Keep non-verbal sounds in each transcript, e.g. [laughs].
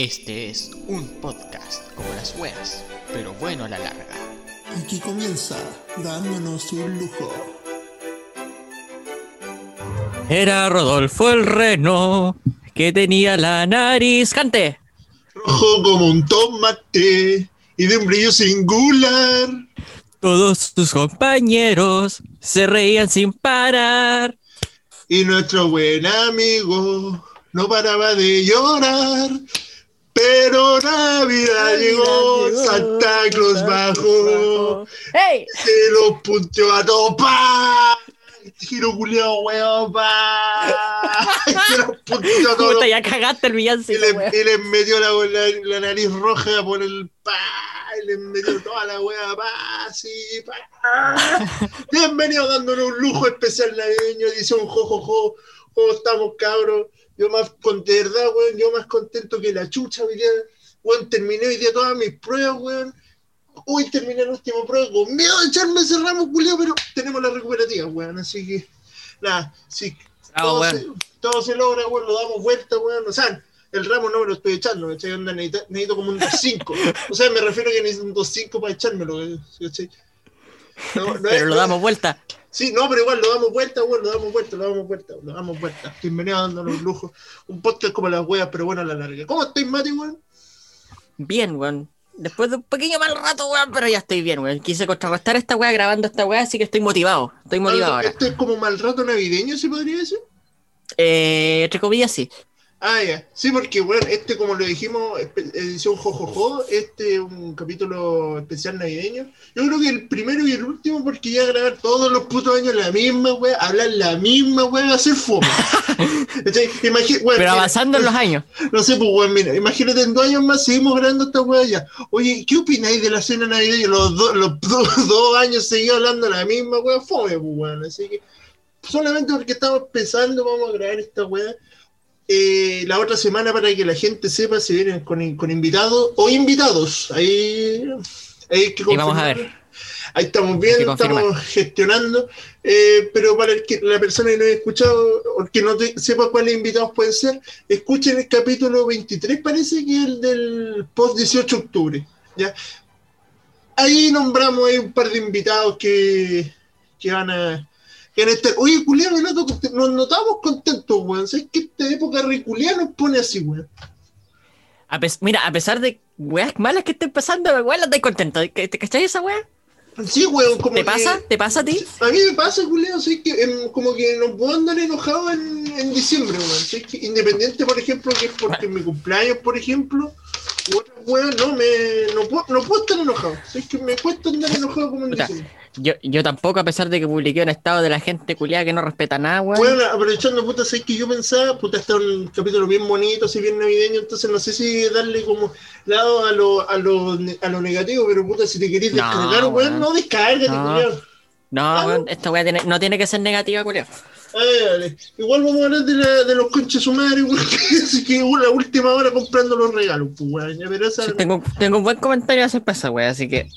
Este es un podcast como las weas, pero bueno a la larga. Aquí comienza dándonos un lujo. Era Rodolfo el Reno que tenía la nariz cante. Rojo como un tomate y de un brillo singular. Todos sus compañeros se reían sin parar. Y nuestro buen amigo no paraba de llorar. Pero Navidad llegó, Santa Claus bajó, ¡Hey! se lo punteó a topa. Giro culiao, weón, pa. [laughs] Se lo punteó a todos [laughs] Puta, ya cagaste el Y villancico, le, y le metió la, la, la nariz roja por el pa. Y le metió toda la wea pa. Así, pa. [laughs] Bienvenido dándonos un lujo especial navideño, edición jojojo. ¿Cómo estamos, cabros? Yo más con de verdad, weón, yo más contento que la chucha, hoy día. Weón, terminé hoy día todas mis pruebas, weón. Hoy terminé la última prueba con miedo de echarme ese ramo, culio, pero tenemos la recuperativa, weón. Así que, nada, sí, Bravo, todo, weón. se, todo se logra, weón, lo damos vuelta, weón. O sea, el ramo no me lo estoy echando, ¿cachai? Onda, necesito, necesito como un 2.5. O sea, me refiero a que necesito un 2.5 para echármelo, ¿cachai? No, no es- Pero lo damos vuelta. Sí, no, pero igual lo damos vuelta, weón, lo damos vuelta, lo damos vuelta, lo damos vuelta. Bienvenido dándonos un lujo. Un podcast como las weas, pero bueno a la larga. ¿Cómo estáis, Mati, weón? Bien, weón. Después de un pequeño mal rato, weón, pero ya estoy bien, weón. Quise contrarrestar esta weá grabando esta weá, así que estoy motivado. Estoy motivado ahora. Esto es como mal rato navideño, ¿se podría decir? Eh, entre comillas, sí. Ah, ya. Sí, porque, bueno, este, como lo dijimos, edición Jojojo, este es un capítulo especial navideño. Yo creo que el primero y el último, porque ya grabar todos los putos años la misma, wea, hablar la misma, wea, va a ser fome. [laughs] ¿Cachai? Imagi- weón, Pero mira, avanzando en los años. No sé, pues, weón, mira, imagínate en dos años más seguimos grabando esta wea ya. Oye, ¿qué opináis de la cena navideña? Los, do- los [laughs] do- dos años seguimos hablando la misma, wea, fome, pues, weón. Así que, solamente porque estamos pensando, vamos a grabar esta wea. Eh, la otra semana para que la gente sepa si vienen con, con invitados o invitados. Ahí, ahí hay que Y vamos a ver. Ahí estamos Hay viendo, estamos gestionando. eh, pero para el que, la persona que no haya escuchado o que no te- sepa cuáles invitados pueden ser, escuchen el capítulo 23, parece que es el del post 18 de octubre. ¿ya? Ahí nombramos ahí un par de invitados que, que van a. Estar. Oye, culiano, nos, nos notamos contentos, weón. ¿Sabes que esta época riculiana nos pone así, weón? A Mira, a pesar de weas malas que estén pasando, weón, estoy contento. ¿Te te cachai esa? Sí, weón, como ¿Te que- pasa? ¿Te pasa a ti? A mí me pasa, culiao, ¿sabes que em, como que no puedo andar enojado en, en diciembre, weón. ¿sabes que Independiente, por ejemplo, que es porque mi cumpleaños, por ejemplo, weón, no, me, no, puedo, no puedo estar enojado. ¿Sabes que me cuesta andar enojado como en diciembre? Yo, yo tampoco, a pesar de que publiqué un estado de la gente culiada que no respeta nada, weón. Bueno, aprovechando, puta, sé que yo pensaba, puta, está un capítulo bien bonito, así bien navideño, entonces no sé si darle como lado a lo, a lo, a lo negativo, pero puta, si te querés No, descargar, weón, weón. no descárgate, No. No, weón, esta weá tiene- no tiene que ser negativa, culiao. Ay, dale. Igual vamos a hablar de, la, de los conches [laughs] así que la última hora comprando los regalos, pues, weón, Sí, tengo, tengo un buen comentario hacer para esa weá, así que.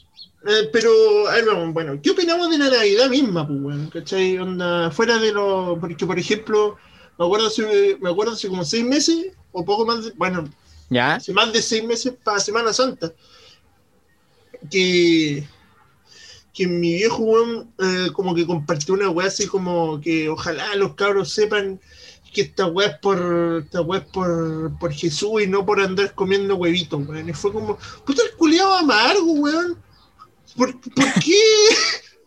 Eh, pero, a ver, vamos, bueno, ¿qué opinamos de la Navidad misma, pues, weón? ¿Cachai? Onda, fuera de lo, porque, por ejemplo, me acuerdo hace, me acuerdo hace como seis meses, o poco más, de- bueno, ¿Ya? hace más de seis meses para Semana Santa, que, que mi viejo weón, eh, como que compartió una weá así como que ojalá los cabros sepan que esta weá es por esta weá es por, por Jesús y no por andar comiendo huevitos, weón. Y fue como, puta el culiado amargo, weón. ¿Por, qué?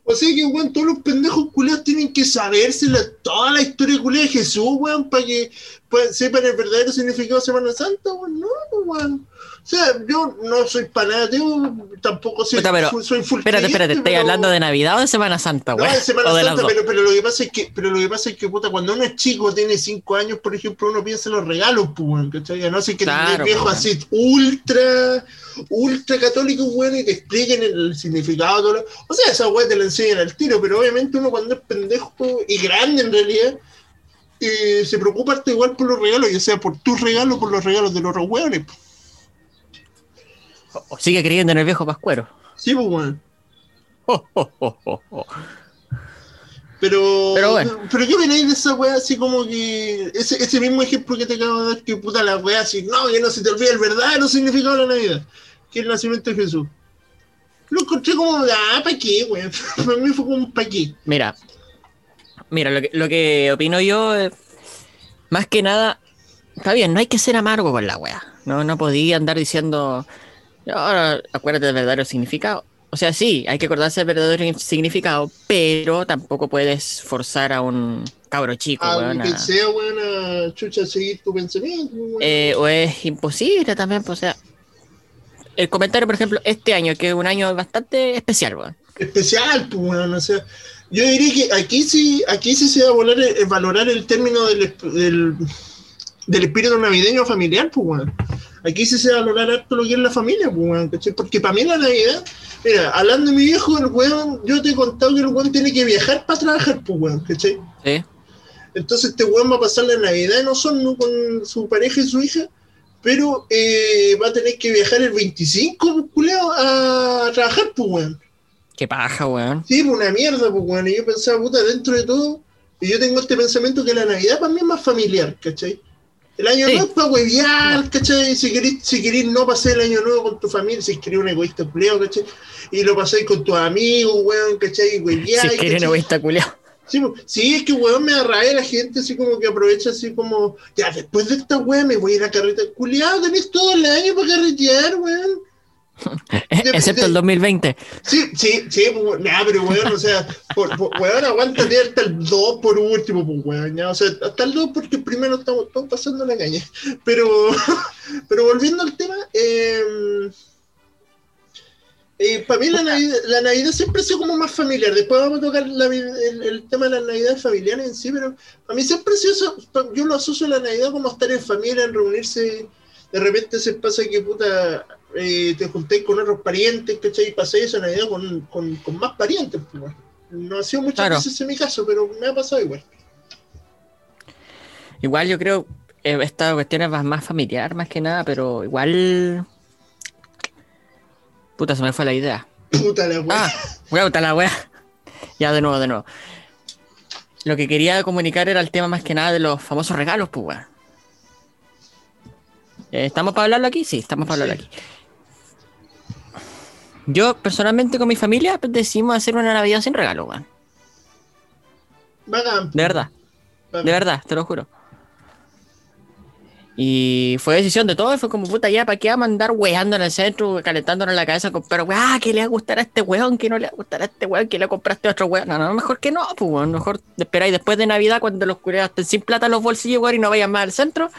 O sea que, weón, todos los pendejos culiados tienen que saberse la- toda la historia culiada de Jesús, weón, para que pues, sepan el verdadero significado de Semana Santa, weón. No, weón. O sea, yo no soy panateo, tampoco soy, pero, soy full Espérate, espérate, creyente, ¿estáis pero- hablando de Navidad o de Semana Santa, no, weón? en Semana o de las Santa, pero, pero lo que pasa es que, pero lo que pasa es que puta, cuando uno es chico, tiene cinco años, por ejemplo, uno piensa en los regalos, pues, ¿cachai? No ser que Claro, viejo pues, así ultra, ultra católico, weón, y te expliquen el significado, todo lo- o sea, esa weón te la enseñan al tiro, pero obviamente uno cuando es pendejo y grande en realidad, eh, se preocupa hasta igual por los regalos, ya sea por tus regalos o por los regalos de los otros pues. O [laughs] sigue creyendo en el viejo Pascuero. Sí, pues, weón. Oh, oh, oh, oh, oh. Pero, Pero bueno. pero ¿qué opináis de esa weá así como que ese, ese mismo ejemplo que te acabo de dar, que puta la weá así, no, que no se te olvide el verdadero significado de la Navidad, que es el nacimiento de Jesús. Lo encontré como, ah, ¿para qué, weón? [laughs] Para mí fue como, ¿para qué? Mira, mira, lo que, lo que opino yo, es, más que nada, está bien, no hay que ser amargo con la wea. No, no podía andar diciendo, ahora acuérdate del verdadero significado. O sea, sí, hay que acordarse del verdadero significado, pero tampoco puedes forzar a un cabro chico, A weón, que sea, weón, a chucha seguir tu pensamiento, eh, o es imposible también, pues, o sea. El comentario, por ejemplo, este año, que es un año bastante especial, weón. especial, pues, weón, o sea, yo diría que aquí sí, aquí sí se va a volar, valorar el término del, del, del espíritu navideño familiar, pues, weón. Aquí sí se va a valorar harto lo que es la familia, pues. Porque para mí la Navidad, mira, hablando de mi viejo, el weón, yo te he contado que el weón tiene que viajar para trabajar, pues, weón, ¿cachai? Sí. Entonces este weón va a pasar la Navidad en Osorno con su pareja y su hija, pero eh, va a tener que viajar el 25, pues, culiao, a trabajar, pues, weón. Qué paja, weón. Sí, pues una mierda, pues, weón. Y yo pensaba, puta, dentro de todo, y yo tengo este pensamiento que la Navidad para mí es más familiar, ¿cachai? El año Sí. nuevo es para huevear, ¿cachai? Si querés, si querés no pasar el año nuevo con tu familia, si querés un egoísta culiao, ¿cachai? Y lo pasáis con tus amigos, weón, ¿cachai? Y Si hueveáis, es que eres ¿cachai? egoísta, culiao. Sí, pues, sí, es que weón me arrae la gente así como que aprovecha así como, ya después de esta weón me voy a ir a carretear. Culiao, tenés todo el año para carretear, weón. [laughs] Excepto el 2020. Sí, sí, sí, pues, nah, pero weón, o sea, por, por- weón, aguántate hasta el 2 por último, pues weón, ya, o sea, hasta el 2 porque primero estamos todos pasando la caña. Pero, [laughs] pero volviendo al tema, eh, para mí la Navidad, la Navidad siempre ha sido como más familiar. Después vamos a tocar la el, el tema de la Navidad familiar en sí, pero a mí siempre ha sido eso. Yo lo asocio a la Navidad como estar en familia, en reunirse. De repente se pasa que puta eh, te juntéis con otros parientes, ¿cachai? Y pasáis esa Navidad con, con, con más parientes, pues. No ha sido muchas Claro. veces en mi caso, pero me ha pasado igual. Igual yo creo eh, esta cuestión es más, más familiar, más que nada, pero igual. Puta, se me fue la idea. Puta la weá. Ah, weá, puta la weá. Ya, de nuevo, de nuevo. Lo que quería comunicar era el tema más que nada de los famosos regalos, pues, weón. Eh, ¿Estamos para hablarlo aquí? Sí, estamos para hablarlo Sí. aquí. Yo, personalmente, con mi familia, pues, decidimos hacer una Navidad sin regalo, weón. De verdad. De verdad, te lo juro. Y fue decisión de todo, fue como puta ya, ¿para qué vamos a andar weando en el centro, calentándonos la cabeza con pero weá, ¿qué le va a gustar a este weón? ¿Qué no le va a gustar a este weón? ¿Qué le compraste a otro weón? No, no, mejor que no, pues weón, mejor esperáis después de Navidad cuando los estén sin plata en los bolsillos, weón, y no vayan más al centro.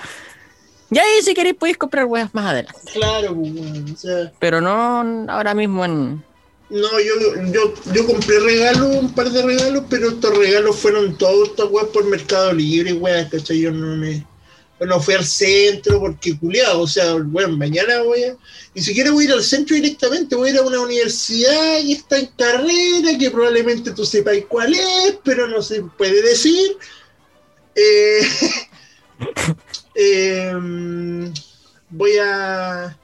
Y ahí si queréis podéis comprar weas más adelante. Claro, pues, weón. O sea, Pero no ahora mismo en. no, yo, yo, yo compré regalos, un par de regalos, pero estos regalos fueron todos estos weas por Mercado Libre, weas, ¿cachai? Yo no me. no fui al centro porque culiado, o sea, bueno, mañana voy a. Ni siquiera voy a ir al centro directamente, voy a ir a una universidad y está en carrera, que probablemente tú sepas cuál es, pero no se puede decir. Eh, [laughs] em, voy a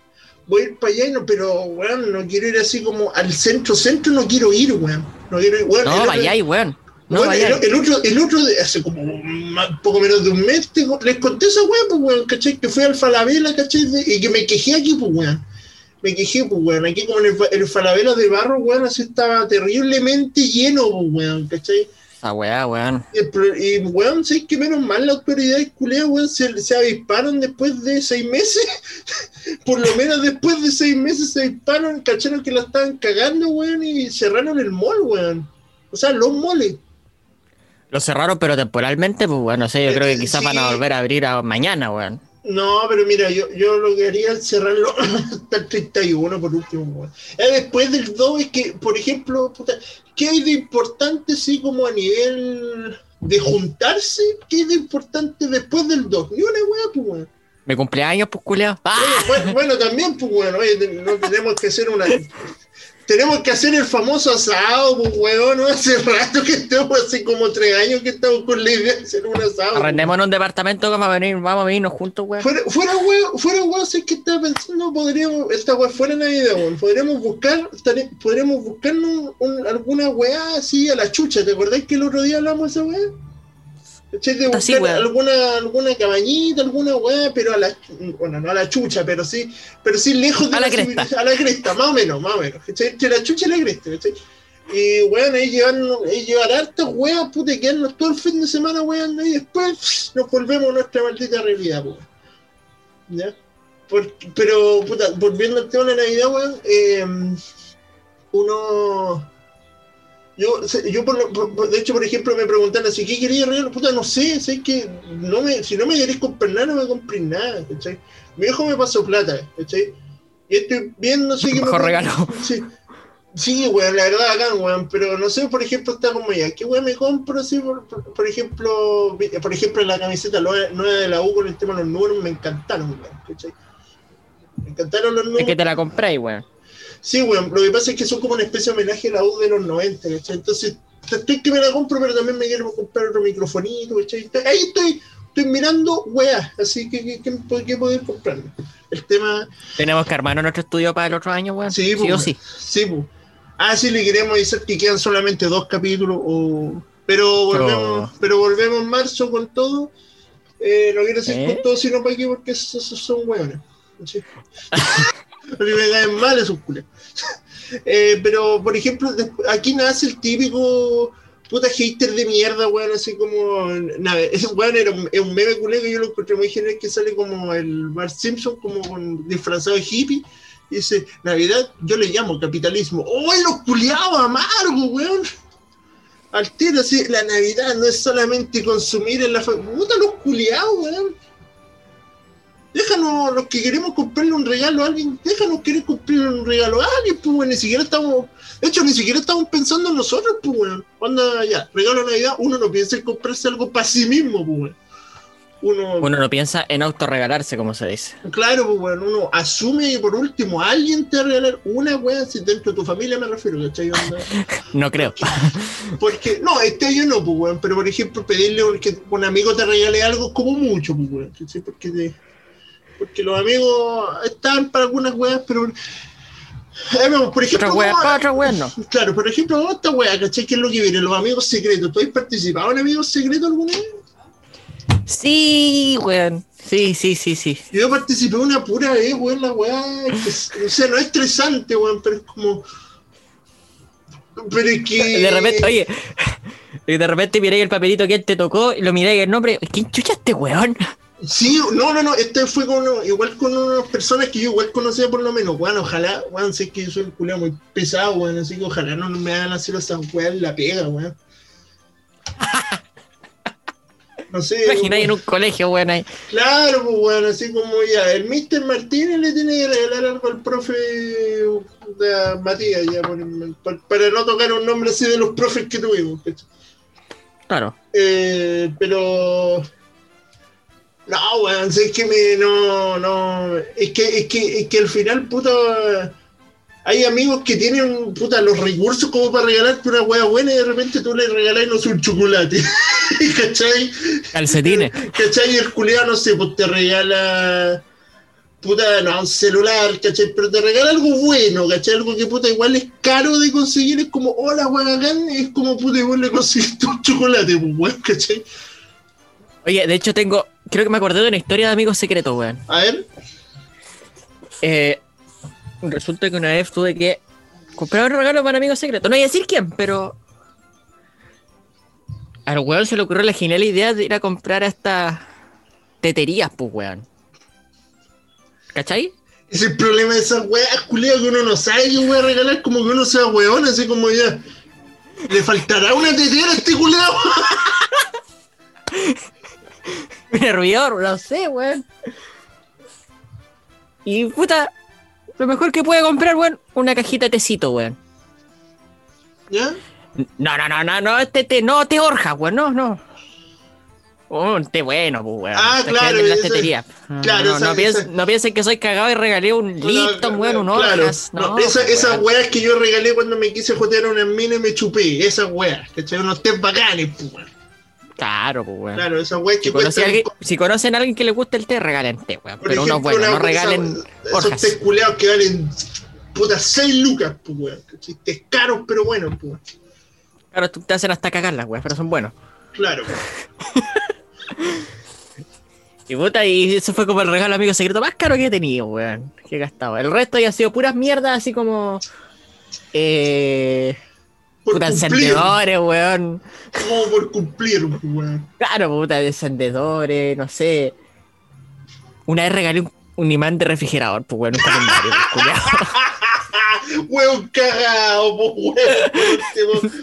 voy a ir para allá, y no, pero weón, no quiero ir así como al centro, centro no quiero ir, weón. No quiero ir, weón. No, otro- vayáis, weón. No bueno, vayáis. el, el otro, el otro, de- hace como un poco menos de un mes, te- les conté esa weá, pues weón, ¿cachai? Que fui al Falabella, ¿cachai? Y que me quejé aquí, pues weón. Me quejé, pues weón. Aquí como en el, el Falabella de barro, weón, así estaba terriblemente lleno, pues weón, ¿cachai? Esa weá, weón. Y, pro- y weón, ¿sabes que menos mal las autoridades culeas, weón, se, se avisparon después de seis meses? [laughs] Por lo menos después de seis meses se avisparon, cacharon que la estaban cagando, weón, y cerraron el mall, weón. O sea, los moles. Lo cerraron, pero temporalmente, pues bueno, no sé, yo creo que quizás Sí. van a volver a abrir a mañana, weón. No, pero mira, yo, yo lo que haría es cerrarlo [laughs] hasta el 31 por último. weón. Ya después del 2 es que, por ejemplo, puta, ¿qué hay de importante sí como a nivel de juntarse? ¿Qué hay de importante después del 2? Ni una weá, pues weón. Mi cumpleaños, pues culeado. ¡Ah! Bueno, bueno, bueno, también, pues bueno, oye, no tenemos que hacer una... tenemos que hacer el famoso asado, pues, weón. ¿no? Hace rato que estamos, hace como tres años que estamos con la idea de hacer un asado. Arrendémonos un departamento, vamos a venir, vamos a venirnos juntos, weón. Fuera, fuera, weón, fuera, weón, sé que estaba pensando, podríamos, esta weá fuera Navidad, weón. Podríamos buscar, podríamos buscarnos un- alguna weá así a la chucha. ¿Te acordás que el otro día hablamos de esa weá? ¿Cachai? De buscar sí, alguna, alguna cabañita, alguna weá, pero a la, bueno, no a la chucha, pero sí, pero sí lejos de A la cresta. A la cresta, más o menos, más o menos. ¿cachai? La chucha y la cresta, ¿cachai? Y weón, ahí llevan, ahí llevar hartas weas, puta, quedarnos todo el fin de semana weón, y después pff, nos volvemos a nuestra maldita realidad, weón. ¿Ya? Por- pero, puta, volviendo al tema de la Navidad, weón, eh, uno. Yo, yo por, lo- por- de hecho, por ejemplo, me preguntan así, ¿qué quería regalo? Puta, no sé, sé que no me, si no me queréis comprar nada, no me compré nada, ¿cachai? Mi hijo me pasó plata, ¿cachai? Y estoy viendo, sé que me Mejor puedo- regalo. Sí, sí, weón, la verdad acá, weón, pero no sé, por ejemplo, está como ya, ¿qué weón me compro así? Por, por, por ejemplo, por ejemplo, la camiseta nueva de la U con el tema de los números me encantaron, weón, ¿cachai? Me encantaron los Es números. que te la compráis, weón. Sí, weón, lo que pasa es que son como una especie de homenaje a la U de los 90, ¿cachai? Entonces, estoy que me la compro, pero también me quiero comprar otro microfonito, ¿cachai? Ahí estoy, estoy mirando weas, así que, ¿qué, qué, qué poder comprarme? El tema, Tenemos que armarnos nuestro estudio para el otro año, weón. Sí, Sí, pues, o sí. Sí, pues. Ah, sí, le queremos decir que quedan solamente dos capítulos, o... pero volvemos, Oh. pero volvemos en marzo con todo. Eh, no quiero decir ¿Eh? con todo, sino para qué, porque esos, esos son hueones. ¿sí? Porque me caen mal esos culos. [laughs] Eh, pero, por ejemplo, aquí nace el típico puta hater de mierda, weón, así como. Nada, [laughs] weón era un, un meme culé que yo lo encontré muy genial que sale como el Bart Simpson, como con disfrazado de hippie. Y dice, Navidad, yo le llamo capitalismo. ¡Oh, los culiados amargo, weón! Al tiro, así, la Navidad no es solamente consumir en la. Puta, los culiados, weón. Déjanos, los que queremos comprarle un regalo a alguien, déjanos querer comprarle un regalo a alguien, pues, weón. Ni siquiera estamos. De hecho, ni siquiera estamos pensando en nosotros, pues, weón. Cuando ya, regalo de Navidad, uno no piensa en comprarse algo para sí mismo, pues, weón. Uno, Uno no piensa en autorregalarse, como se dice. Claro, pues bueno, uno asume que por último alguien te va a regalar una wea, si dentro de tu familia me refiero, ¿cachai? [laughs] No creo. Porque, no, este año no, pues weón, pero por ejemplo, pedirle que un amigo te regale algo es como mucho, pues weón, ¿cachai? Porque, te- porque los amigos están para algunas weas, pero. Eh, por ejemplo, ¿cómo- para otra weá no. [laughs] claro, por ejemplo, ¿cómo esta wea, ¿cachai? ¿Qué es lo que viene? Los amigos secretos. ¿Tú has participado en amigos secretos alguna vez? Sí, weón. Sí, sí, sí, sí. Yo participé una pura vez, weón, la weá. O sea, no es estresante, weón, pero es como. Pero es que. De repente, oye, [laughs] y de repente miráis el papelito que él te tocó y lo miráis el nombre. ¿Quién chucha este weón? Sí, no, no, no. Este fue con uno- igual con unas personas que yo igual conocía por lo menos. Weón, ojalá, weón, sé que yo soy un culiao muy pesado, weón, así que ojalá no me hagan hacer esas weas en la pega, weón. No sé. [laughs] Imagináis en un colegio, weón, ahí. Claro, pues bueno, así como ya, el Mr. Martínez le tiene que regalar algo al profe de Matías, ya, para no tocar un nombre así de los profes que tuvimos. ¿cachai? Claro. Eh, pero. No, weón, es que me. No, no. Es que, es que, es que al final, puta. Hay amigos que tienen, puta, los recursos como para regalarte una wea buena y de repente tú le regalás, no sé, un chocolate. [laughs] ¿Cachai? Calcetines. [laughs] ¿Cachai? Y el culiado, no sé, pues te regala. Puta, no, un celular, ¿cachai? Pero te regala algo bueno, ¿cachai? Algo que puta igual es caro de conseguir, es como, hola, weón, es como puta igual le conseguiste [laughs] un chocolate, pues, weón, ¿cachai? Oye, de hecho tengo, creo que me acordé de una historia de amigos secretos, weón. A ver, Eh, resulta que una vez tuve que comprar un regalo para amigos secretos. No voy a decir quién, pero. Al weón se le ocurrió la genial idea de ir a comprar a estas teterías, pues, weón. ¿Cachai? es el problema de esas weas, culiado, que uno no sabe qué voy a regalar, como que uno sea weón, así como ya. Le faltará una tetera a este culiado. [laughs] [laughs] Un hervidor, no sé, weón. Y puta, lo mejor que puede comprar, weón, una cajita de tecito, weón. ¿Ya? No, no, no, no, no, este té, no, té Orja, weón, no, no. Un té bueno, pues, weón. Ah, Te claro, en. No, claro, no, esa- no, piensen, esa- no piensen que soy cagado y regalé un Lipton, weón, un Orgas. no, No, esa- pues, esas weas que yo regalé cuando me quise jotear una mina y me chupé, esas weas, ¿cachai? Unos tés bacanes, pues, weón. Claro, pues, weón. Claro, esas weas que Si, conocen a alguien que le guste el té, regalen té, weón. Pero ejemplo, unos buenos, una- no esa- regalen Esos tés culeados que valen puta 6 lucas, pues, weón. Tés caros, pero buenos, pues, weón. Claro, tú te hacen hasta cagarlas, weón, pero son buenos. Claro. [laughs] Y puta, y eso fue como el regalo amigo secreto más caro que he tenido, weón. Que he gastado. El resto ya ha sido puras mierdas, así como. Eh. Por Puta, encendedores, weón. como por cumplir, weón. Claro, puta, encendedores, no sé. Una vez regalé un, un imán de refrigerador, pues, weón, un calendario, pues, culiao. [laughs] Weón cagado, pues, weón. Por último,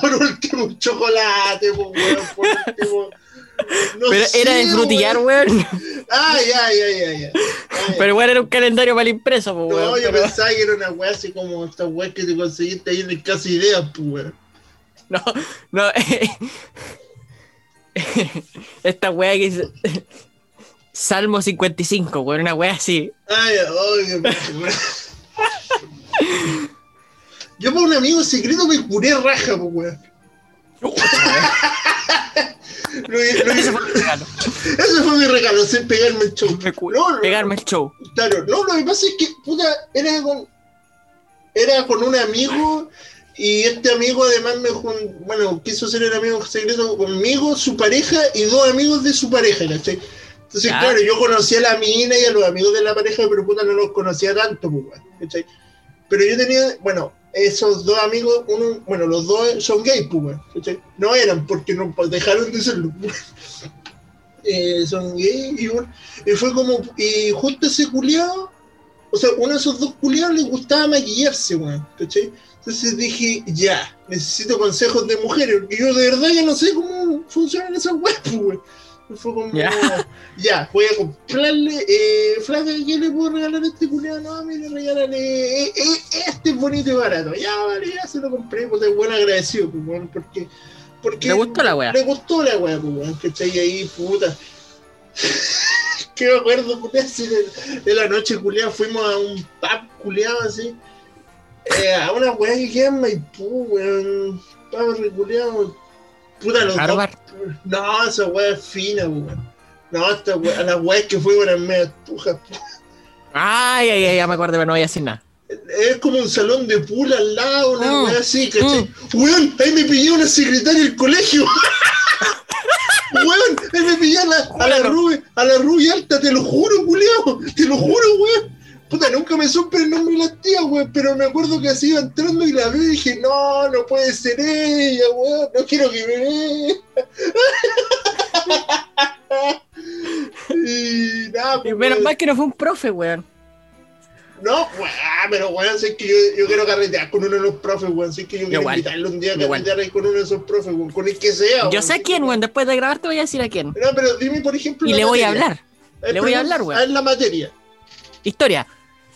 por último, un chocolate, pues, weón. Por último. No Pero era de sé, frutillar, weón. weón. Ah, ya, ya, ya. [laughs] Pero igual era un calendario mal impreso, pues, No, weón. yo pero- pensaba que era una weá así como esta weá que te conseguiste ahí en el Casa Ideas, pues, weón. No, no. [laughs] Esta wea que es. Salmo 55, weón, una wea así. Ay, oye, weón. Yo por un amigo secreto me curé raja, pues, weón. [laughs] Lo- Ese fue mi regalo. Ese fue mi regalo, sin pegarme el show. No, no, Pegarme el show. Claro, no, lo que pasa es que, puta, era con, era con un amigo y este amigo además me bueno, quiso ser el amigo secreto conmigo, su pareja y dos amigos de su pareja, ¿cachai? Entonces, claro, yo conocía a la mina y a los amigos de la pareja, pero puta no los conocía tanto, pues, ¿cachai? Pero yo tenía, bueno, esos dos amigos, uno, bueno, los dos son gays, pues, weón, ¿cachai? No eran, porque no pues, dejaron de serlo. [laughs] Eh, son gays y, y fue como, y justo ese culiado, o sea, uno de esos dos culiados le gustaba maquillarse, weón, ¿cachai? Entonces dije, ya, necesito consejos de mujeres, porque yo de verdad ya no sé cómo funcionan esas weas, pues, weón. Fue como, Ya. [laughs] ya, voy a comprarle, eh, flaca, ¿qué le puedo regalar a este culiado? No, mire, regálale, eh, eh, este es bonito y barato. Ya, vale, ya se lo compré, pues es buen agradecido, pues, porque, porque... ¿Le gustó la wea? Le gustó la wea, pues, weón, ¿cachai? Y ahí, puta... [laughs] que me acuerdo, puta, así de, de la noche, culiado, fuimos a un pub, culiado, así, eh, a una weá que queda en Maipú, weón, pub reculeado, puta, los dos, no, esa weá es fina, weón, no, esta weá, las weas que fuimos eran medio tujas, Ay, ay, ay, ya me acuerdo, pero no voy a decir nada. es como un salón de pool al lado, una Mm, weá así, ¿cachai? Weón, ahí me pillé una secretaria del colegio. [laughs] weón, ahí me pillé a la, a la rubia, a la rubia alta, te lo juro, culiao, te lo juro, weón. Puta, nunca me supe el nombre de la tía, weón, pero me acuerdo que así iba entrando y la vi y dije, no, no puede ser ella, weón, no quiero que me vea. [laughs] y nada, Y pues, menos weón. mal que no fue un profe, weón. No, weón, pero weón, sé que yo, yo quiero carretear con uno de los profes, weón. Sé que yo quiero Igual. invitarle un día a carretear ahí con uno de esos profes, weón, con el que sea. Yo weón. sé quién, weón. Después de grabar te voy a decir a quién. No, pero dime, por ejemplo. Y le voy a hablar. Eh, le voy a hablar, weón. haz la materia, Historia.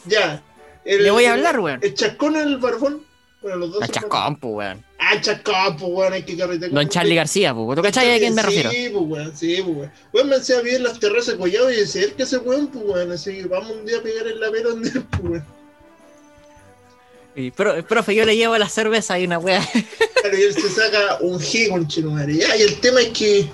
Ya. El- Le voy a hablar, weón. El chascón el barbón. Bueno, los dos. Son Chascón, pues, weón. Ah, chascón, pues, weón, hay que carretear. Don. Charlie García, pues. ¿Tú cachai a quién me refiero? Sí, pues, weón, sí, pues, weón. Weón, me hacía bien las terrazas collado y decir que ese weón, pues, weón. Así que vamos un día a pegar el lapero donde él, [laughs] pues, weón. Y, pro- profe, yo le llevo la cerveza y una weá. [laughs] Claro, y él se saca un G con Chetumare. Ya, y el tema es que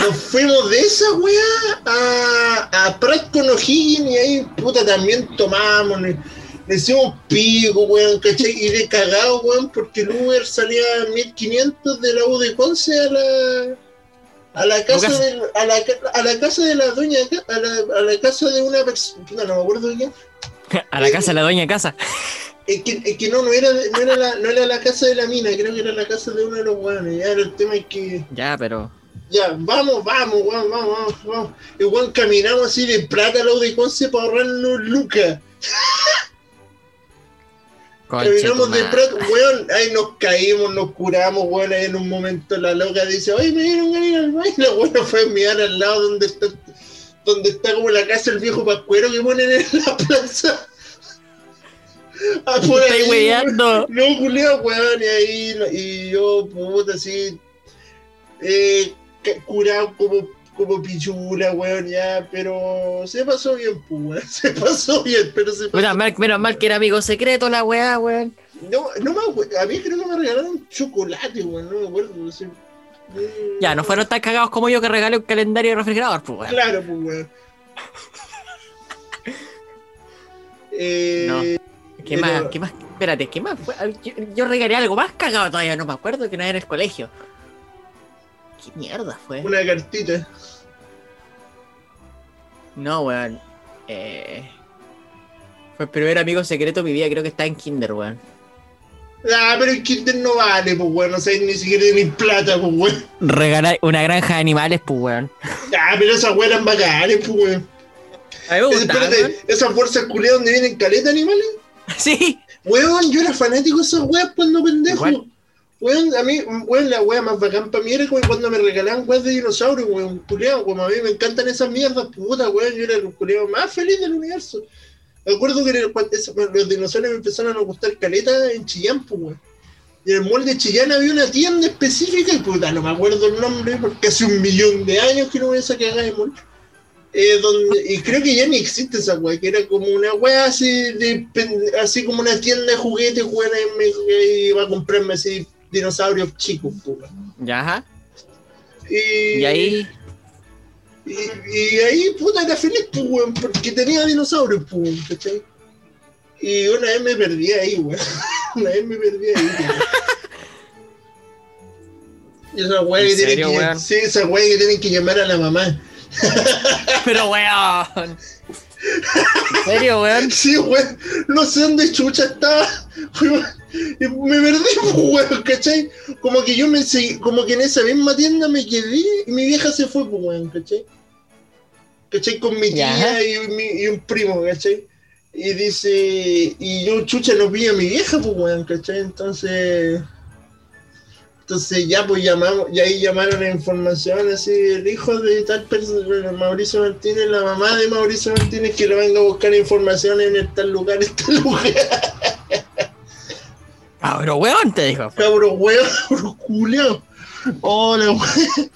nos fuimos de esa weá a, a Prat con O'Higgins y ahí, puta, también tomamos, le, le hicimos pico, weón, ¿cachai? Y de cagado, weón, porque el Uber salía a 1500 de la U de Conce a la. A la casa de, a la, a la casa de la doña, a la, a la casa de una persona, no me acuerdo de quién, [laughs] A la casa de la doña casa. Es que, es que no, no era, no, era la, no era la casa de la mina, creo que era la casa de uno de los weones, ya, el tema es que, Ya, pero. ya, vamos, vamos, vamos, vamos, vamos. Y weón, caminamos así de plata la de Conce para ahorrarnos lucas. Caminamos de plata, weón, ahí nos caímos, nos curamos, weón, ahí en un momento la loca dice, oye, me dieron ganas ir al baño, la weón fue a mirar al lado donde está, donde está como la casa del viejo pascuero que ponen en la plaza. Ah, por ahí, weyando. No, culiao, weón, y ahí, y yo, puta, así, eh, curado como, como pichula, weón, ya, pero se pasó bien, pues. [laughs] Se pasó bien, pero se pasó. Menos mal, menos mal que era amigo secreto la weá, weón. No, no me acuerdo. A mí creo que me regalaron chocolate, weón, no me acuerdo. no sé. Eh, Ya, no fueron tan cagados como yo que regalé un calendario de refrigerador, pues weón. Claro, pues, weón. [laughs] Eh, No. ¿Qué pero- más? ¿Qué más? Espérate, ¿qué más fue? Yo, yo regalé algo más cagado todavía, no me acuerdo que no era en el colegio. ¿Qué mierda fue? Una cartita. No, weón. Eh... Fue el primer amigo secreto de mi vida, creo que está en Kinder, weón. Ah, pero el Kinder no vale, pues, weón. No sé ni siquiera ni plata, pues, weón. Regalar una granja de animales, pues, weón. Ah, pero esas weas eran bacanas, pues, weón. A mí me gustaba, Espérate, weón. esas fuerzas culiadas donde vienen caleta animales. [laughs] Sí. Weón, yo era fanático de esas weas cuando pendejo. Igual. Weón, a mí, weón, la wea más bacán para mí era como cuando me regalaban weas de dinosaurios, weón, culiado, como a mí me encantan esas mierdas, puta, weón, yo era el culiado más feliz del universo. Me acuerdo que los dinosaurios me empezaron a gustar caleta en Chillán, pues, weón. Y en el molde de Chillán había una tienda específica, y puta, no me acuerdo el nombre, porque hace un millón de años que no voy a sacar de molde. Eh, donde, y creo que ya ni existe esa wea, que era como una wea así, de, así como una tienda de juguetes, weón, y me iba a comprarme así dinosaurios chicos, weón. Ya, ajá. Y, Y ahí. Y, y ahí, puta, era feliz, pues, weón, porque tenía dinosaurios, pues, ¿cachai? Y una vez me perdí ahí, weón. [laughs] Una vez me perdí ahí, weón. Y esa weá ¿En que tienen que, sí, esa weá que tienen que llamar a la mamá. Pero, weón. ¿En serio, weón? Sí, weón, no sé dónde chucha estaba. Me perdí, [laughs] weón, ¿cachai? Como que yo me seguí, como que en esa misma tienda me quedé y mi vieja se fue, pues, weón, ¿cachai? ¿Cachai? Con mi tía y, mi- y un primo, ¿cachai? Y dice, y yo chucha no vi a mi vieja, pues, weón, ¿cachai? Entonces, entonces ya pues llamamos, y ahí llamaron la información así, el hijo de tal persona, Mauricio Martínez, la mamá de Mauricio Martínez, que lo venga a buscar información en tal lugar, en tal lugar, [laughs] pero weón, te dijo. cabro weón, cabro culiao. Hola, weón.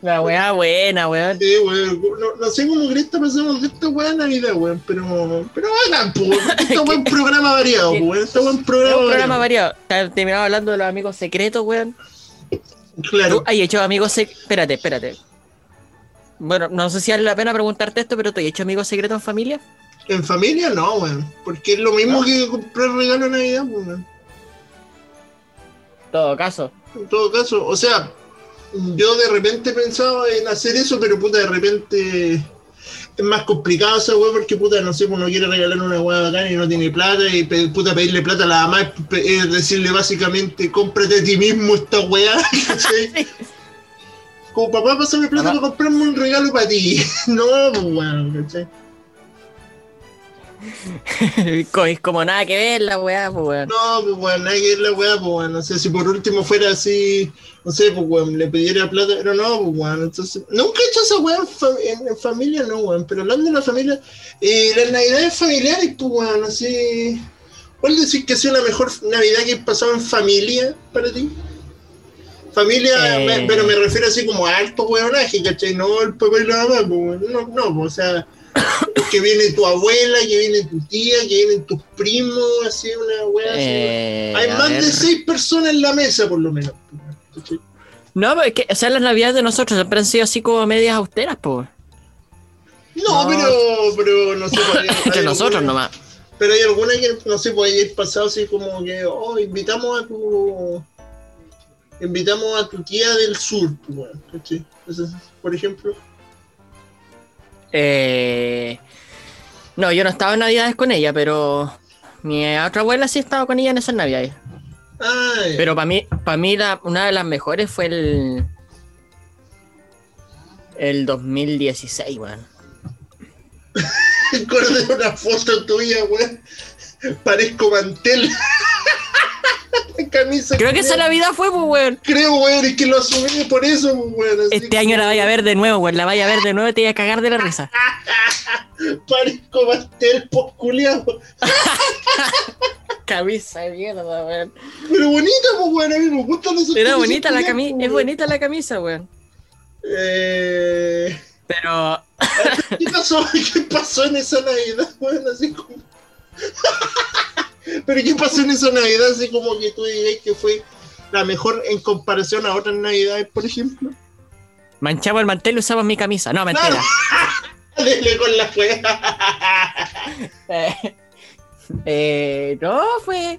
La weá buena, weón. Sí, weón. No, no sé cómo que pasamos de esta weá en Navidad, weón, pero, pero hagan, pues, este [laughs] buen programa variado, weón, este buen Es un programa variado. terminado hablando de los amigos secretos, weón. Claro. ¿Tú has hecho amigos secretos? Espérate, espérate. Bueno, no sé si vale la pena preguntarte esto, pero ¿tú has hecho amigos secretos en familia? En familia no, weón. Porque es lo mismo ¿No? que comprar regalo de Navidad, pues, weón. En todo caso. En todo caso, o sea, yo de repente pensaba en hacer eso, pero puta, de repente es más complicado esa weá porque puta, no sé, uno quiere regalar una weá bacana y no tiene plata y pe- puta, pedirle plata a la mamá es, decirle básicamente, cómprate a ti mismo esta weá, [laughs] ¿cachai? Como papá, pásame plata para comprarme un regalo para ti. [laughs] No, pues weón, ¿cachai? [laughs] Es como nada que ver la weá, pues weón. No, pues weón, nadie que ver la weá, pues weón. No sé si por último fuera así, no sé, pues weón, le pidiera plata, pero no, pues weón. Entonces, nunca he hecho esa weá en, fa- en- en familia, no, weón. Pero hablando de la familia, eh, las navidades familiares, pues weón, así. ¿Cuál decir que ha sido la mejor Navidad que he pasado en familia para ti? Familia, Eh. me- pero me refiero así como a alto weonaje, ¿cachai? No el papá y la mamá, pues weón. No, no, pues, o sea. Que viene tu abuela, que viene tu tía, que vienen tus primos, así una weá así. Eh, Hay más ver. de seis personas en la mesa, por lo menos. No, pero es que, o sea, las navidades de nosotros siempre han sido así como medias austeras, pues. No, No. pero, pero no sé. pues, [laughs] Entre nosotros alguna- nomás. Pero hay alguna que, no sé, puede ir pasado así como que, oh, invitamos a tu. Invitamos a tu tía del sur, pues, weón, ¿cachai? Entonces, por ejemplo. Eh, no, yo no estaba en navidades con ella, pero mi otra abuela sí estaba con ella en esas navidades. Ay, Pero para mí, para mí la- una de las mejores fue el el 2016, weón. [laughs] Recuerdo una foto tuya, weón. Parezco mantel. [laughs] Camisa. Creo que esa culiao. Navidad fue, pues, weón. Creo, weón, es que lo asumí por eso, pues, weón. así Este año la vaya a ver de nuevo, weón. La vaya a ver de nuevo y te voy a cagar de la risa. [laughs] Parezco pastel posculeado. [laughs] Camisa de mierda, weón. Pero bonita, pues, weón. A mí me gustan esos Era bonita la camisa, pues, es bonita la camisa, weón. Eh, Pero ¿Qué pasó? ¿Qué pasó en esa Navidad, weón? Así como. Pero ¿qué pasó en esa Navidad? Así como que tú dirías que fue la mejor en comparación a otras Navidades, por ejemplo. manchamos el mantel y usamos mi camisa. No, mentira. [laughs] Dele con la. [laughs] Eh, eh, no, fue.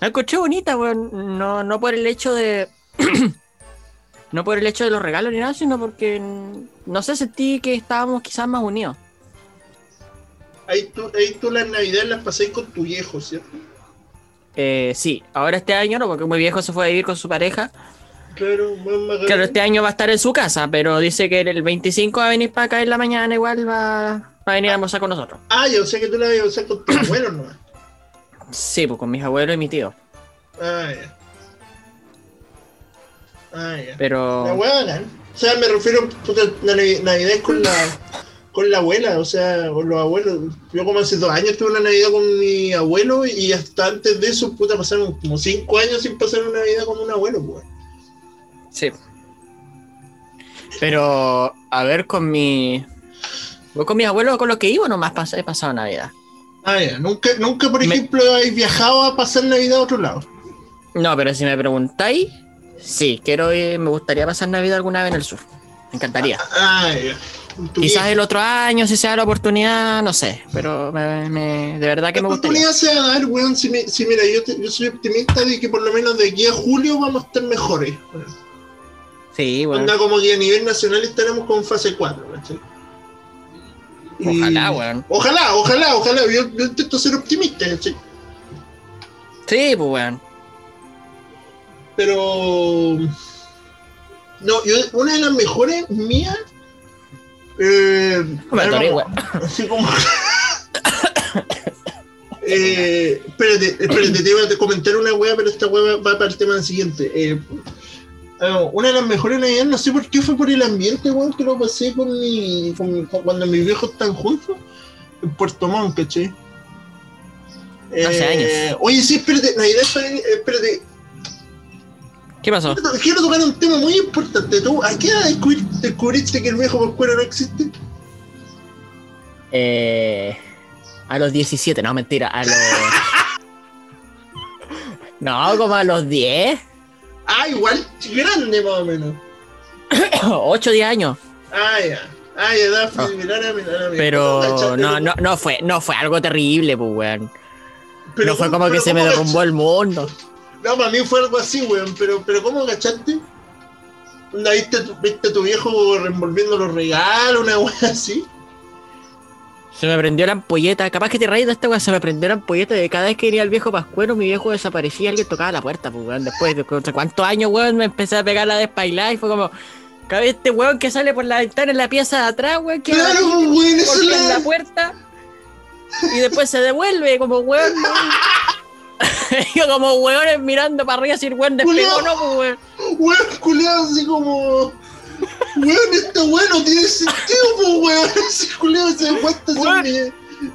La encontré bonita, weón. No, no por el hecho de. [clears throat] no por el hecho de los regalos ni nada, sino porque. mm, No sé, sentí que estábamos quizás más unidos. Ahí tú, ahí tú las Navidades las pasáis con tu viejo, ¿cierto? Eh, sí, ahora este año no, porque muy viejo se fue a vivir con su pareja. Claro. Claro, este año va a estar en su casa, pero dice que el 25 va a venir para acá en la mañana, igual va, va a venir a almorzar con nosotros. Ah, yo sé que tú la vas a usar con tu abuelo, ¿no? Sí, pues con mis abuelos y mi tío. Ah, ya. Ah, ya. Pero. La bacán. O sea, me refiero puta, la navi- Navidad con la con la abuela, o sea, con los abuelos. Yo como hace dos años tuve una Navidad con mi abuelo y hasta antes de eso, puta, pasaron como cinco años sin pasar una Navidad con un abuelo, pues. Sí. Pero, a ver, con mi. Voy con mis abuelos con los que iba, nomás pas- he pasado Navidad. Ah, ya. Nunca, nunca por Me- ejemplo, habéis viajado a pasar Navidad a otro lado. No, pero si me preguntáis, sí, quiero ir, me gustaría pasar Navidad alguna vez en el sur. Me encantaría. Ah, ya. Quizás el otro año, si se da la oportunidad, no sé. Pero me- me- de verdad que La me gustaría. oportunidad se va a dar, weón. Si, me- si mira, yo, te- yo soy optimista de que por lo menos de aquí a julio vamos a estar mejores. Sí, bueno. Onda como que a nivel nacional estaremos con fase 4, ¿cachai? Y- Ojalá, weón. Ojalá, ojalá, ojalá. Yo, yo intento ser optimista, ¿cachai? Sí, pues, weón. Pero. No, yo, una de las mejores mías. Eh, Me atoré, weón. así como. eh, espérate, espérate, te iba a comentar una wea, pero esta wea va para el tema siguiente. Eh, ah, una de las mejores navidades, no sé por qué fue por el ambiente, weón, que lo pasé con mi. con mi- con- cuando mis viejos están juntos. En Puerto Montt, ¿cachai? Hace años. Oye, sí, espérate, Navidad, espérate, espérate, ¿Qué pasó? Quiero, quiero tocar un tema muy importante. ¿Tú a qué edad descubri- descubriste que el viejo pascuero no existe? Eh, a los 17, no, mentira, a los. [laughs] No, como a los 10, Ah, igual grande más o menos. [coughs] 8, 10 años. Ah, ya. Ah, ya, da, Ah. mirar a mirar a mirar. Pero no, no, no fue, no fue algo terrible, pues, weón. pero No fue ¿cómo- como que se me derrumbó el mundo. No, para mí fue algo así, weón. Pero, pero ¿cómo cachaste? Onda, ¿Viste, ¿Viste a tu viejo revolviendo los regalos, una weá así? Se me prendió la ampolleta. Capaz que te rayas de esta weón. Se me prendió la ampolleta de cada vez que venía el viejo pascuero, mi viejo desaparecía y alguien tocaba la puerta, pues, weón. Después de cuántos años, weón, me empecé a pegar la despailada y fue como. Cada vez este weón que sale por la ventana en la pieza de atrás, weón, que Claro, weón, eso es golpea en la... puerta y después se devuelve como weón. ¿no? [laughs] Como weones mirando para arriba el weón despegó, no, pues weón. Weón, culiado, así como... Weón, esto weón no tiene sentido, pues, weón. [laughs] Ese culiado se cuesta Weón. mi...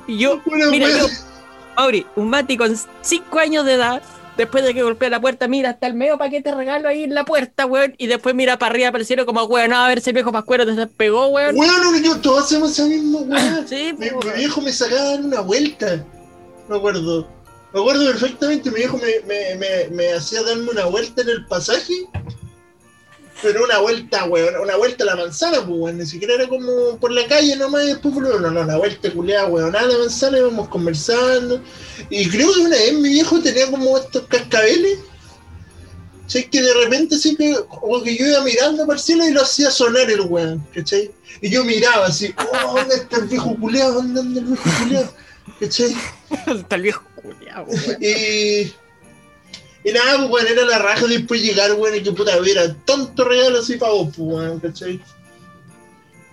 Y yo, Una mira, yo, Mauri, un Mati con 5 años de edad, después de que golpea la puerta, mira hasta el medio paquete regalo ahí en la puerta, weón, y después mira para arriba para el cielo como, weón, a ver si el viejo pascuero te despegó, weón. Weón, yo todos hacemos esa misma weá. Sí, Mi, pues, mi viejo me sacaba a dar una vuelta. Me acuerdo. Me acuerdo perfectamente. Mi viejo me, me, me, me hacía darme una vuelta en el pasaje. Pero una vuelta, weón. Una vuelta a la manzana, pues, weón. Ni siquiera era como por la calle nomás. y Después, por- no, no, una vuelta culeada, weón. Nada de manzana. Íbamos conversando. Y creo que una vez mi viejo tenía como estos cascabeles. ¿Sabes que de repente sí que, como que yo iba mirando para el cielo y lo hacía sonar el weón, ¿cachai? Y yo miraba así, oh, ¿dónde está el viejo culeado? ¿Dónde anda el viejo culeado? ¿Cachai? [laughs] Está el viejo culiao. Y, y nada, pues bueno, era la raja después llegar, weón, y que puta, era tonto regalo así para vos, pues, weón, ¿cachai?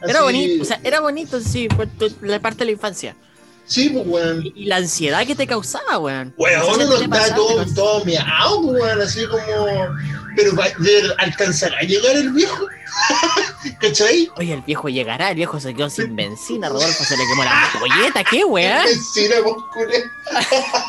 Era Así- bonito, o sea, era bonito, sí, tu- la parte de la infancia. Sí, pues, weón. Y, y la ansiedad que te causaba, weón. Weón, uno está todo, todo miau, pues, weón, así como... Pero va- de- alcanzará a llegar el viejo, [laughs] ¿cachai? Oye, el viejo llegará, el viejo se quedó sin benzina, Rodolfo se le quemó la ampolleta, ¿qué, [laughs] weón? Vecina, vos, culé. [laughs]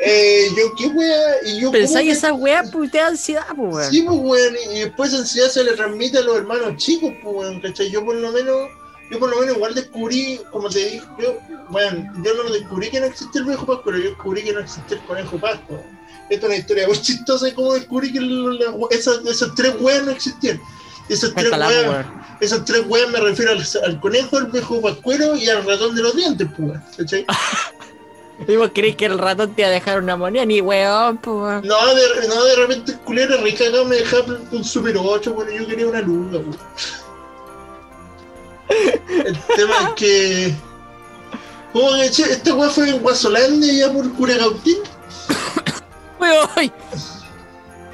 Eh, yo, ¿qué wea? Y yo, Pensáis ¿cómo que- esa weá, pues te da ansiedad, pues weón. Sí, pues, weón, y después esa ansiedad se le transmite a los hermanos chicos, pues, weón, ¿cachai? Yo por lo menos, yo por lo menos igual descubrí, como te dije, yo, bueno, yo no descubrí que no existía el viejo Pascua, pero yo descubrí que no existía el conejo Pascua. Esta es una historia muy chistosa de cómo descubrí que la- esas, esas tres weas no existían. Esas tres weas, pues, esas tres weas me refiero al, al conejo, al viejo pascuero y al ratón de los dientes, pues, ¿cachai? [laughs] ¿Y vos creéis que el ratón te iba a dejar una moneda? Ni weón, pues. No, de, no, de repente el culero rica acá me dejaba un Super 8, bueno, yo quería una luga, weón. El tema es que. [laughs] Como que che, esta weá fue en Guasolandia, ya por Curacautín. [laughs] Ay.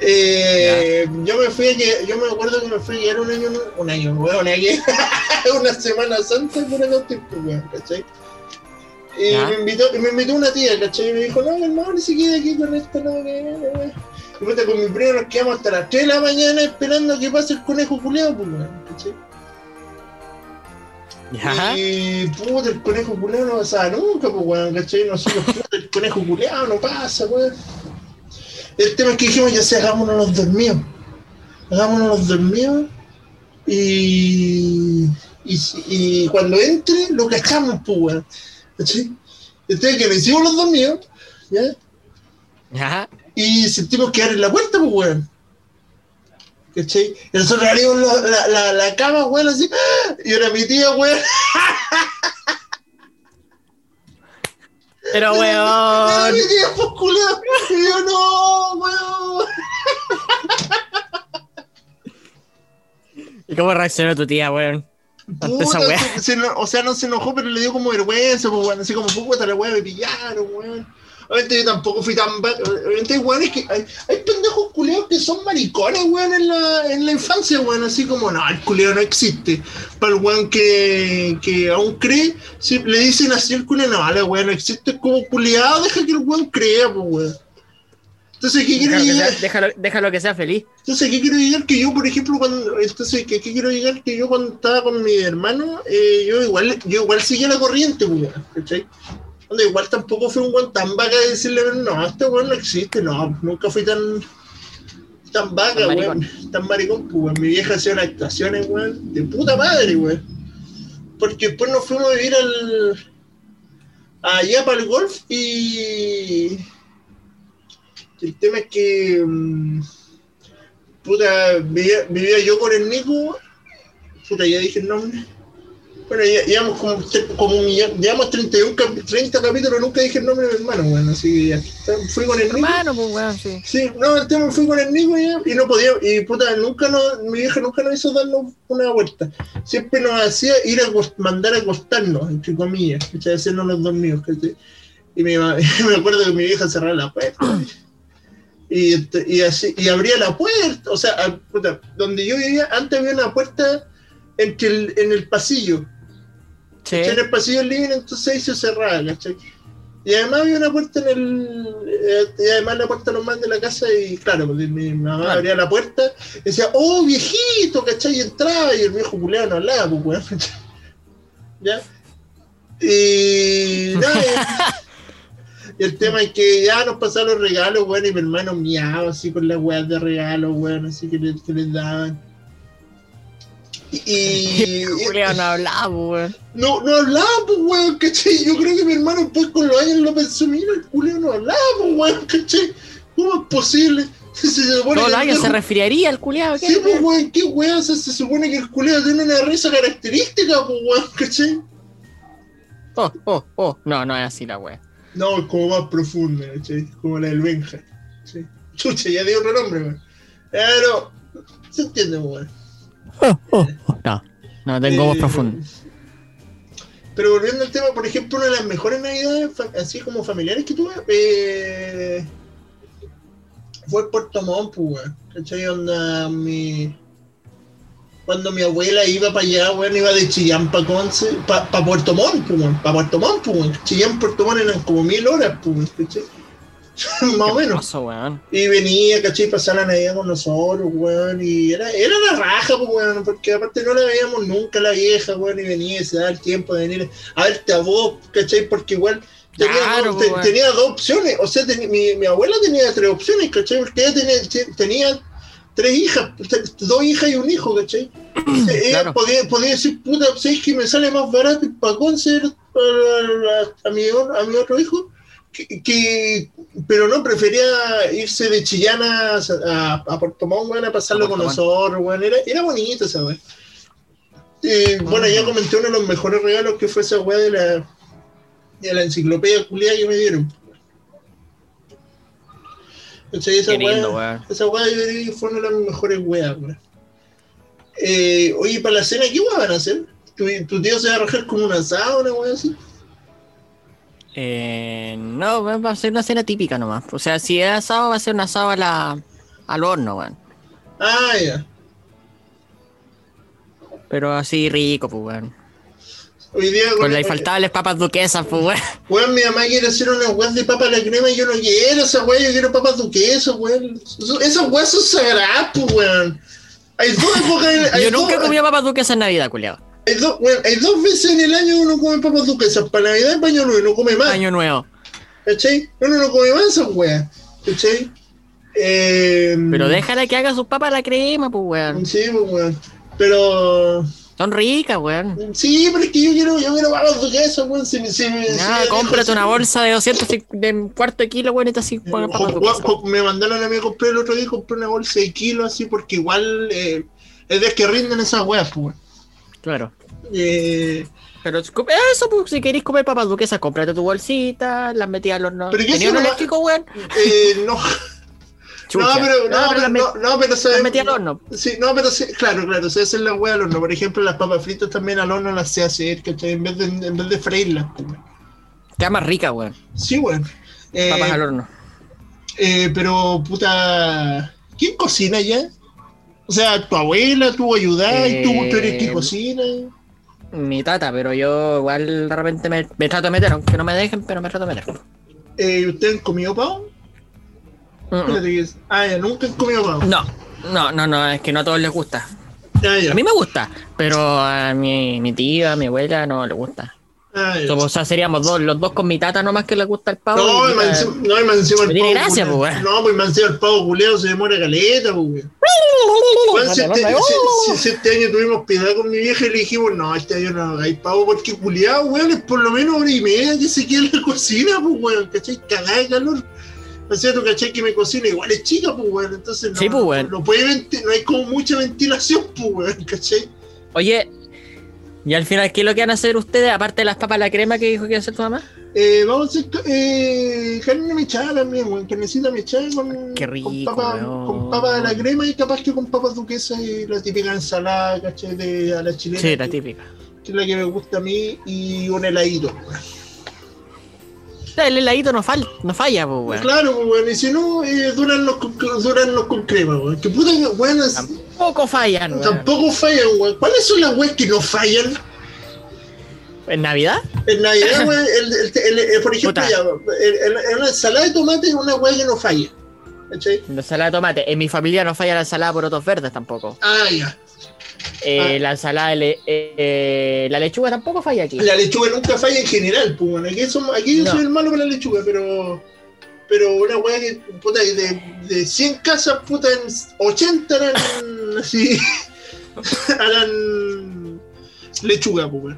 Eh, yo me fui a yo me acuerdo que me fui a quedar un año, un año, weón, [laughs] una semana santa Curacautín, pues, weón, ¿cachai? Y Ya. me invitó, me invitó una tía, ¿cachai? Y me dijo, no, hermano, se queda aquí con esto, no, que. Y puta, con mi primo nos quedamos hasta las 3 de la mañana esperando que pase el conejo culeado, pues, ¿cachai? Ya. Y puta, el conejo culeado no pasaba nunca, pues weón, ¿cachai? Nosotros, puta, el conejo culeado no pasa, weón. El tema es que dijimos, ya sea, hagámonos los dormidos. Hagámonos los dormidos. Y, y, y cuando entre, lo cachamos, pues weón. ¿Cachai? Entonces que le hicimos los dormidos, ¿ya? Ya. Y sentimos que en la puerta, pues, weón. ¿Cachai? Y nosotros abrimos la, la, la, la cama, weón, así. ¡ah! Y ahora mi tía, weón. [laughs] Pero weón. pues, culiao. Y yo, no, weón. [laughs] ¿Y cómo reaccionó tu tía, weón? Puta, [laughs] se- se o sea, no se enojó, pero le dio como vergüenza, pues, weón. Así como, puta, la weá me pillaron, weón. Obviamente yo tampoco fui tan... Obviamente hay weones que... Hay, hay pendejos culeos que son maricones, weón, en la, en la infancia, weón. Así como, no, el culeo no existe. Para el weón que, que aún cree, si le dicen así el culeo, no, la weón no existe. Es como culeado, deja que el weón crea, pues, weón. Entonces, ¿qué quiero llegar? sea, déjalo, déjalo que sea feliz. Entonces, ¿qué quiero llegar? Que yo, por ejemplo, cuando. Entonces, ¿qué, qué quiero llegar? Que yo cuando estaba con mi hermano, eh, yo igual yo igual seguía la corriente, weón, ¿cachai? Donde igual tampoco fui un weón tan vaca de decirle, no, este weón no existe, no, nunca fui tan. tan Tan weón. Tan maricón, pues, weón. Mi vieja hacía unas actuaciones, weón, de puta madre, weón. Porque después nos fuimos a vivir al. allá para el golf y. El tema es que. mm, puta, vivía, vivía yo con el Nico. Puta, ya dije el nombre. Bueno, ya, llevamos como, como un- ya- llevamos 31 cap- 30 capítulos, nunca dije el nombre de mi hermano, bueno, así que ya. Fui con el Nico. Hermano, pues weón, sí. Sí, no, el tema fui con el Nico ya, y no podía, y puta, nunca nos, mi vieja nunca nos hizo darnos una vuelta. Siempre nos hacía ir a mandar a acostarnos, entre comillas, ¿cachai? Hacernos los dormidos, ¿cachai? Y mi [laughs] me acuerdo que mi vieja cerraba la puerta. Y, este- y así, y abría la puerta, o sea, a- puta, donde yo vivía, antes había una puerta entre el, en el pasillo, En el pasillo living, entonces ahí se cerraba, ¿cachai? Y además había una puerta en el. eh, Y además la puerta normal de la casa, y claro, pues, mi mamá Claro. abría la puerta y decía, ¡Oh, viejito! ¿cachai? Y entraba, y el viejo culeado no hablaba, pues, weón. ¿Ya? Y. [laughs] nada, y- el tema es que ya nos pasaron los regalos, weón, y mi hermano miaba así con las weas de regalos, weón, así que, le- que les daban. Y, y, [laughs] Julián no hablaba, pues, weón. no, no hablaba, pues, weón, ¿cachai? Yo creo que mi hermano después con los años lo pensó, mira, el culeo no hablaba, pues, weón, ¿cachai? ¿Cómo es posible? [laughs] Se supone Todo que [laughs] el año viejo- se resfriaría el culiado. Sí, pues, weón, qué weón, se supone que el culeo tiene una risa característica, pues, weón, ¿cachai? Oh, oh, oh. No, no es así la wea. No, es como más profunda, ¿cachai? Como la del Benja, ¿cachai? Chucha, ya dio otro nombre, weón. Pero, se entiende, weón. [laughs] No, no tengo voz Eh, profunda. Pero volviendo al tema, por ejemplo, una de las mejores navidades, así como familiares que tuve, eh, fue Puerto Montt, pues, weón. ¿Cachai? Onda, mi... Cuando mi abuela iba para allá, weón, iba de Chillán para Conce, para Puerto Montt, pues, weón. Para Puerto Montt, pues, weón. Chillán, Puerto Montt eran como mil horas, weón, ¿cachai? Más o menos. weón. Y venía, ¿cachai? Pasar la Navidad con nosotros, weón. Y era, era la raja, pues, weón. Porque aparte no la veíamos nunca la vieja, weón. Y venía y se daba el tiempo de venir a verte a vos, ¿cachai? Porque igual tenía, Claro, dos, te- weón. tenía dos opciones. O sea, teni- mi, mi abuela tenía tres opciones, ¿cachai? Porque ella tenía, tenía tres hijas, dos hijas y un hijo, ¿cachai? Entonces, [clears throat] ella Claro. podía, podía decir, puta, ¿sabes que me sale más barato para Conce a, a, mi, a mi otro hijo? Que, que- pero no prefería irse de Chillana a, a, Puerto Montt, weón, a pasarlo A con nosotros, weón. Era, era bonito esa weón. Eh, bueno, ya comenté uno de los mejores regalos que fue esa weá de la, de la enciclopedia culiada que me dieron. ¿Cachai? Esa lindo, weá, weón. esa weá fue una de las mejores weas, weón. Eh, oye, para la cena, ¿qué weá van a hacer? ¿Tu, tu tío se va a arrojar como un asado, una weá así? Eh, no, va a ser una cena típica nomás. O sea, si es asado, va a ser un asado a la, al horno, weón. Ah, ya. Pero así rico, pues, weón. Hoy día Con las infaltables papas duquesas, pues, weón. [laughs] Weón, mi mamá quiere hacer unas weas de papa a la crema y yo no quiero esa wea, yo quiero papas duquesas, weón. Esas weas son sagradas, pues, weón. Hay dos épocas en- Yo nunca comido papas duquesas en Navidad, culiado. Hay, dos, weón, hay dos veces en el año uno come papas duquesas, para Navidad y para Año Nuevo, no come más. Año nuevo. ¿Cachai? Uno no come más esas weas. ¿Cachai? Eh, Pero déjala que haga sus papas la crema, pues, weón. Sí, pues, weón. Pero. Son ricas, weón. Sí, pero es que yo quiero, yo quiero papas duquesas, weón. Si, si, si cómprate una bolsa de 200 y- de un cuarto de kilo, weón, así papas me mandaron a mí a comprar el otro día, compré una bolsa de kilos así, porque igual eh, es de que rinden esas weas, pues. weón. Claro. Eh, Pero eso, pues, si queréis comer papas duquesas, cómprate tu bolsita, las metí al horno. Pero ¿qué ¿Tenía si un eléctrico, weón? eh, no, [laughs] Chucha. no, pero, no, Ah, pero, met- no, no, pero las sabes- metí al horno. Sí, no, pero sí, claro, claro, se hacen las weas al horno. Por ejemplo, las papas fritas también al horno las sé hacer, ¿cachai? En vez de, en vez de freírlas, pues. Queda más rica, weón. Sí, weón. Eh, Papas al horno. eh, pero, puta, ¿quién cocina ya? O sea, tu abuela, tú ayudás, y tú, tú eres que Eh, cocina. Mi tata, pero yo igual de repente me, me trato de meter, aunque no me dejen, pero me trato de meter. Eh, ¿Ustedes han comido pavo? Que es- Ah, nunca han comido pavo. No, no, no, no, es que no a todos les gusta. Ah. A mí me gusta, pero a mi, mi tía, a mi abuela no le gusta. Somos- o sea, seríamos dos, los dos con mi tata nomás que le gusta el pavo. No, y tata- encima- no, y más encima el Me tiene pavo gracia, culeado. pues. No, pues más encima el pavo culeado se demora caleta, pues. Weón, si, este, si- si- este año tuvimos piedad con mi vieja y le dijimos, no, este año no hay pavo porque culiado, weón, es por lo menos hora y media que se queda en la cocina, pues, weón, ¿cachai? Cagada de calor. O sea, tú, ¿cachai? Que mi cocina igual es chica, pues, weón, entonces no, Sí, pues, weón. no, puede no hay como mucha ventilación, pues, weón, ¿cachai? Oye, ¿y al final qué es lo que van a hacer ustedes, aparte de las papas a la crema que dijo que iba a hacer tu mamá? Eh, vamos a hacer eh, carne mechada también, weón. Carnecita mechada con, Qué rico, con papa, weón. con papa de la crema y capaz que con papas duquesas y la típica ensalada, ¿cachai? De, a la chilena. Sí, la que- típica. Que es la que me gusta a mí y un heladito. weón. El heladito no, fal no falla, pues, weón. Claro, pues, weón. Y si no, eh, duranlos con, duranlos con crema, weón. Que puta weón, es- Tampoco fallan, weón. tampoco fallan, weón. ¿Cuáles son las weas que no fallan? ¿En Navidad? En Navidad, [laughs] weón, por ejemplo, ya, el- una ensalada de tomate es una wea que no falla. ¿Cachai? La ensalada de tomate. En mi familia no falla la ensalada por otros verdes tampoco. Ah, ya. Eh, Ah. La ensalada de le- eh, la lechuga tampoco falla aquí. La lechuga nunca falla en general, pues bueno, aquí, yo soy el malo para la lechuga, pero pero una weá que, puta, de, de 100 casas, puta, en 80 eran [laughs] así, eran lechuga, pues.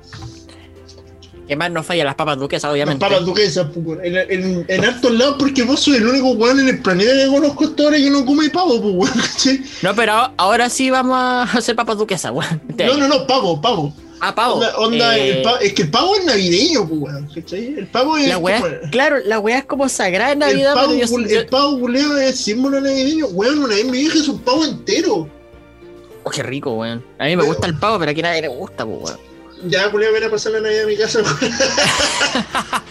Que más no falla las papas duquesas, Las obviamente. papas duquesas, pues. En, en, en hartos lados, porque vos sois el único weón en el planeta que conozco hasta ahora que no come pavo, pues. [laughs] No, pero ahora sí vamos a hacer papas duquesas, weón. No, no, no, pavo, pavo. Ah, pavo. Onda, onda, Eh, el es que el pavo es navideño, pues. El pavo es. la weá, como- claro, la weá es como sagrada en Navidad, el pavo, yo, el pavo culeo es símbolo navideño. Weón, una vez mi hija hizo un pavo entero. Oh, qué rico, weón. A mí me gusta el pavo, pero aquí a nadie le gusta, pues, weón. Ya, culeo, ven a pasar la Navidad a mi casa. [laughs]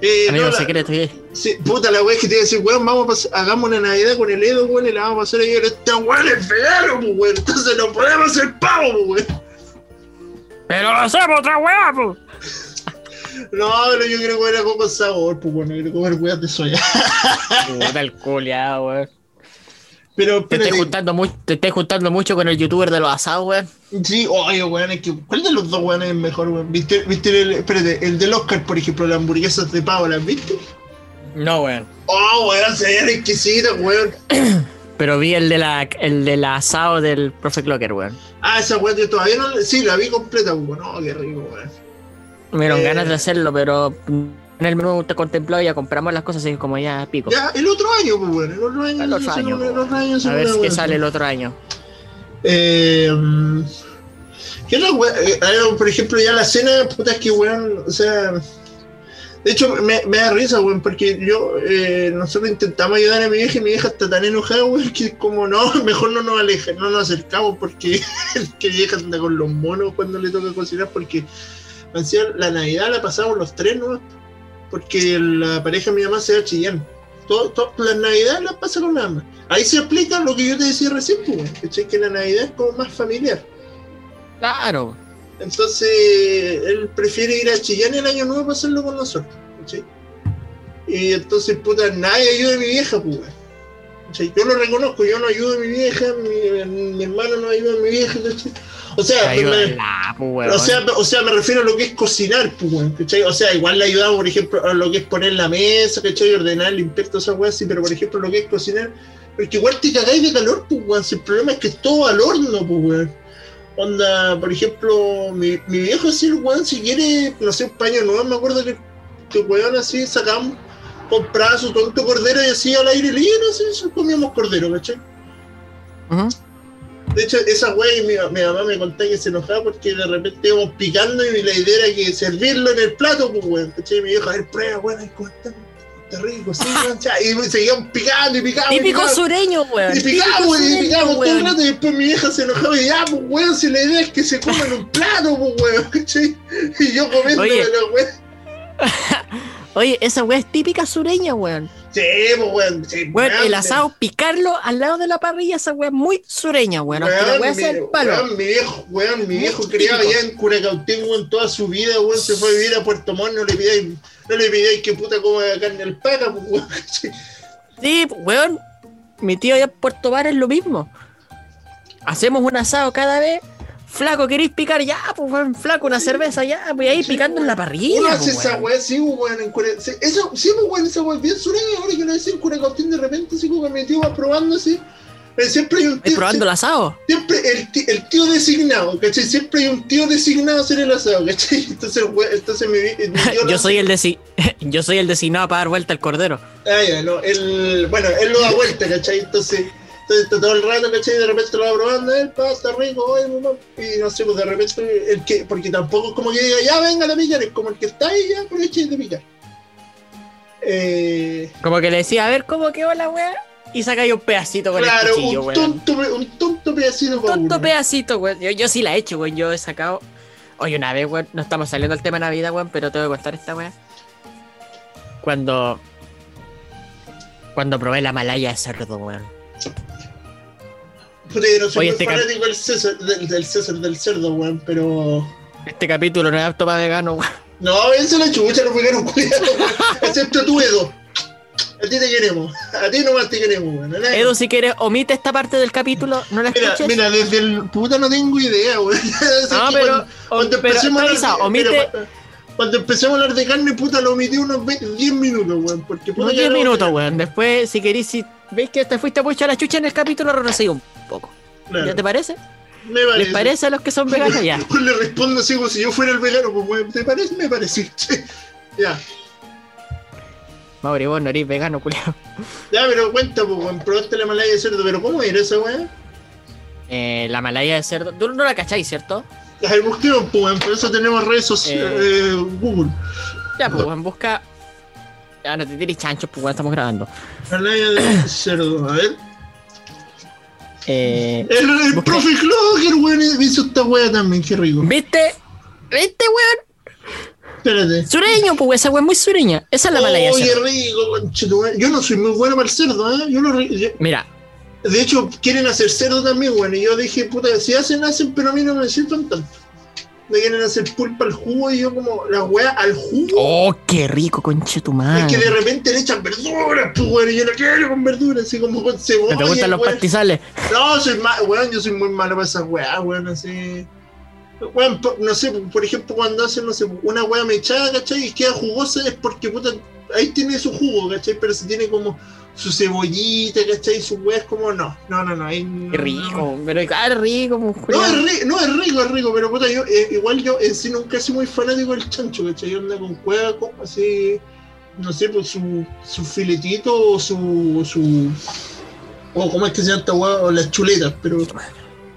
eh, Amigo no, la- secreto, ¿eh? sí, puta la weá que te iba a decir, weón, vamos a pasar, hagamos una Navidad con el Edo, weón, y la vamos a pasar ahí. Este weón es vegano, pues, weón. Entonces no podemos hacer pavo, pues, weón. Pero lo hacemos otra weá, pues. No, pero yo quiero comer algo con sabor, pues bueno, quiero comer weas de soya. Puta el culiao, weón. Pero Te espérate, juntando, te mucho con el youtuber de los asados, weón. sí, oye, weón, es que, ¿cuál de los dos weones es mejor, weón? ¿Viste, viste el, espérate, el del Oscar, por ejemplo, las hamburguesas de pavo, ¿las viste? No, weón. Oh, weón, se veían exquisitas, weón. [clears throat] Pero vi el de la el de la asado del profe Clocker, weón. Ah, esa weón yo todavía no, sí, la vi completa, weón. No, qué rico, weón. Me dieron Eh. ganas de hacerlo, pero en el menú te contemplado ya compramos las cosas y como ya pico. Ya, el otro año, pues, weón, el otro año. El otro año, nos- el otro año se A ver qué sale el otro año. Eh, mm, ¿Qué weá? Eh, por ejemplo, ya la cena, puta, es que weón, o sea. De hecho, me, me da risa, weón, porque yo, eh, nosotros intentamos ayudar a mi vieja y mi vieja está tan enojada, weón, que como, no, [laughs] mejor no nos alejamos, no nos acercamos porque [laughs] que vieja anda con los monos cuando le toca cocinar, porque la Navidad la pasamos los tres, ¿no? Porque la pareja de mi mamá se Chillán. Todo- las Navidades las pasa con la mamá. Ahí se aplica lo que yo te decía recién, pues. Que la Navidad es como más familiar. Claro. Entonces, él prefiere ir a Chillán el año nuevo para hacerlo con nosotros. ¿cachai? Y entonces, puta, nadie ayuda a mi vieja, pues. Yo lo reconozco, yo no ayudo a mi vieja, mi, mi hermano no ayuda a mi vieja, ¿cachai? O sea, me- Ayúdala, pues, o sea, o sea, me refiero a lo que es cocinar, pues, ¿cachai? O sea, igual le ayudamos, por ejemplo, a lo que es poner la mesa, ¿cachai? Ordenar, limpiar todas esas weas, sí, pero por ejemplo, lo que es cocinar, porque igual te cagáis de calor, pues, weón. Si el problema es que es todo al horno, pues, weón. Onda, por ejemplo, mi, mi viejo así, el weón, si quiere, no sé, un paño nuevo, me acuerdo que, que weón así sacamos, compraba su tonto cordero y así al aire libre, así, comíamos cordero, ¿cachai? Ujú. De hecho, esa wea y mi, mi mamá me contaba que se enojaba porque de repente íbamos picando y la idea era que servirlo en el plato, pues weón. ¿Cachai? Mi vieja, a ver, prueba, weón, ¿cómo está? Está rico, sí, weón, cha. Y seguíamos picando y picando. y Típico sureño, weón. Y picamos, y picamos todo el weón. rato y después mi vieja se enojaba y ya, pues weón, si la idea es que se coman un plato, pues weón, [laughs] ¿cachai? Y yo comiendo Oye. la weón. [laughs] Oye, esa weá es típica sureña, weón. Sí, pues weón. Weón, el weón, asado, picarlo al lado de la parrilla, esa weá es muy sureña, weón. Aunque la Weón, sea el palo. weón, mi viejo, weón, mi viejo típico. allá en Curacautín, weón, toda su vida, weón, se fue a vivir a Puerto Montt, no le pidáis, no le pidáis que puta coma carne al paca, pues, weón. [laughs] Sí, weón. Mi tío allá en Puerto Bar es lo mismo. Hacemos un asado cada vez. Flaco, ¿queréis picar? Ya, pues weón, flaco, una cerveza, ya, pues ahí Sí, picando en la Uno parrilla. hace pues, esa weón. weá, sí, pues, weón, en Curacautín. Eso, sí, pues, weón, esa weá bien sureña, ahora que lo decía en Curacautín, de repente, así como mi tío va probando, así. Pero siempre hay un ¿Estáis tío, probando el asado? siempre el, tío designado, ¿cachai? Siempre hay un tío designado a hacer el asado, ¿cachai? [laughs] Entonces, weón, entonces mi, mi tío [laughs] Yo hace- soy el desi [laughs] yo soy el designado para dar vuelta al cordero. Ah, ya, no, él, bueno, él lo da vuelta, ¿cachai? Entonces, entonces todo el rato, ¿cachai? De repente lo va probando, él, pa, está rico, mamá. Y no sé, pues de repente, el que, porque tampoco es como que diga, ya venga a picar, es como el que está ahí, ya aproveche de picar. Eh, Como que le decía, a ver cómo quedó la weá. Y saca ahí un pedacito con claro, el cuchillo, un weón. tonto, pe- un tonto pedacito para Tonto pedacito, weón. Yo, yo sí la he hecho, weón. Yo he sacado. Oye, una vez, weón, no estamos saliendo al tema Navidad, weón, pero tengo que contar esta weá. Cuando. Cuando probé la malaya de cerdo, weón. Puta, yo no soy Oye, muy este fanático del César, del, del César del cerdo, weón, pero. Este capítulo no es apto para vegano, weón. No, vénse la chucha, no pegaron cuidado, weón. Excepto tú, Edo. A ti te queremos. A ti nomás te queremos, weón. Edu, si quieres, omite esta parte del capítulo, no la Mira, escuches. mira, desde el puta no tengo idea, weón. [laughs] Es no, pero, cuando, cuando pero empecemos de, omite mira, cuando, empecemos a hablar de carne, puta, lo omití unos 20 10 minutos, weón. Porque puta unos ya 10 no- minutos, weón. Después, si queréis, si veis que te fuiste a puchar la chucha en el capítulo, retrocedí un poco. Claro, ¿Ya te parece? me parece. ¿Les parece a los que son veganos? Ya. Pues le respondo así como si yo fuera el vegano, pues. ¿Te parece? Me parece. [laughs] ya. Mauri, vos no eres vegano, culiao. Ya, pero cuenta, pues. Probaste la malaya de cerdo, pero ¿cómo era esa weón? Eh, la malaya de cerdo. Tú no la cacháis, ¿cierto? A ver, busquemos, pues. Por eso tenemos redes sociales. Eh. eh, Google. Ya, pues, weón, busca. Ya, no te tires chanchos, pues, estamos grabando. Malaya de cerdo, a ver. Eh, El, el profe Clocker, weón, hizo esta weá también, qué rico. ¿Viste? ¿Viste, weón? Espérate. Sureño, pues, esa weón es muy sureña. Esa es la malaya de Oye, rico. Yo no soy muy bueno para el cerdo, ¿eh? Yo yo- Mira, de hecho, quieren hacer cerdo también, bueno. Y yo dije, puta, si hacen, hacen, pero a mí no me sirven tanto. Me quieren hacer pulpa al jugo y yo como la weá al jugo. Oh, qué rico, conche tu madre. Es que de repente le echan verduras, pues weón, y yo no quiero con verduras, así como con cebolla. ¿No te gustan los weón. pastizales? No, soy mal, weón, yo soy muy malo para esas weas, weón, así. Weón, no sé, por ejemplo, cuando hacen, no sé, una wea mechada, ¿cachai? Y queda jugosa es porque, puta, ahí tiene su jugo, ¿cachai? Pero si tiene como su cebollita, ¿cachai? Su wea es como, no, no, no, no. Qué rico, pero claro, rico, pues, No, es rico, no, es rico, es rico, pero puta, yo, eh, igual yo en sí nunca sido muy fanático del chancho, ¿cachai? Yo ando con cueva, como así, no sé, pues su, su filetito o su, su, o cómo es que se llama esta hueá, o las chuletas, pero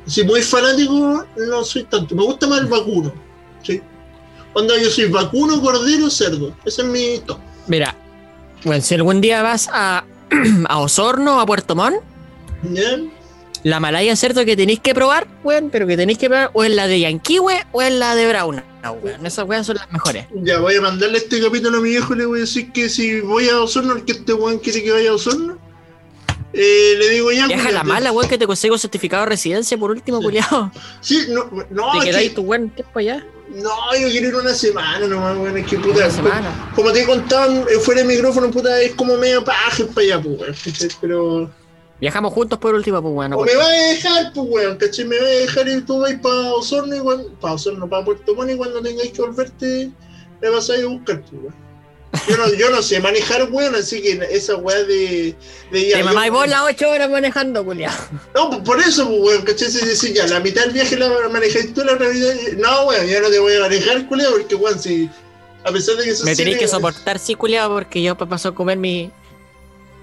si muy fanático no soy tanto, me gusta más el vacuno, ¿sí? Onda, yo soy vacuno, cordero, cerdo, ese es mi top. Mira, bueno, si algún día vas a, [clears throat] a Osorno a Puerto Montt, la malaya cerdo que tenéis que probar, weón, pero que tenéis que probar o es la de Yanquiwe o es la de Brauna, weón. Esas weas son las mejores. Ya voy a mandarle este capítulo a mi viejo y le voy a decir que si voy a Osorno, el que este weón quiere que vaya a Osorno, eh, le digo ya. Viaja la mala, weón, que te consigo certificado de residencia por último, Sí. culiao. Sí, no, no, Te quedáis que, tu buen tiempo allá. No, yo quiero ir una semana nomás, weón, es que puta, Una semana. como te contaba eh, fuera de micrófono, puta, es como medio paja para allá, pues, pero... Viajamos juntos por último, pues, weón. o me vas a dejar, pues, weón, ¿cachai? Me vas a dejar y tú vas para Osorno y. Para Osorno, para Puerto Montt y cuando tengáis que volverte, me vas a ir a buscar, pues, weón. Yo no, yo no sé manejar, weón, así que esa weá de... de Te yo- mamá y vos las 8 horas manejando, culiao. No, por eso, weón, ¿cachai? Si decís ya, la mitad del viaje la manejáis tú, la otra mitad. No, weón, ya no te voy a manejar, culeo, porque, weón, si. A pesar de que eso Me tenéis que soportar, sí, culiao, porque yo paso a comer mi.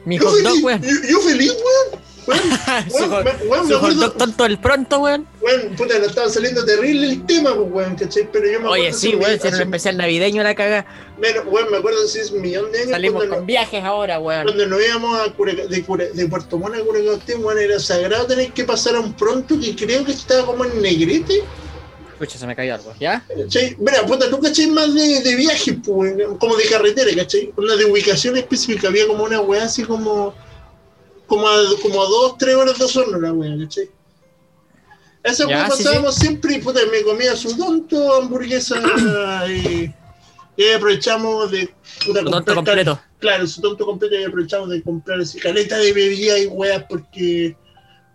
Mi Yo hot dog, weón. yo, yo feliz, weón. [laughs] Weón, weón, me- acuerdo. tonto del pronto, weón. Weón, puta, no estaba saliendo terrible el tema, pues, weón, ¿cachai? Pero yo me Oye, acuerdo sí, hace un weón, si era un especial navideño la caga. menos- weón, me acuerdo si es un millón de años. Salimos con viajes ahora, weón. cuando nos íbamos de, Puerto Montt a Curacautín, weón, era sagrado tener que pasar a un pronto que creo que estaba como en Negrete. Escucha, se me cayó algo, ¿ya? ¿Cachai? Mira, puta, tú cachai más de, de viaje, pues, como de carretera, ¿cachai? Una de ubicación específica, había como una weá así como. Como a, como a dos, tres horas de Osorno la weá, ¿cachai? Esa Ya, sí, pasábamos siempre y puta, me comía su tonto, hamburguesa [coughs] y, aprovechamos de. Puta, Lo tonto completo. Claro, su tonto completo y aprovechamos de comprar así caleta de bebida y weas porque.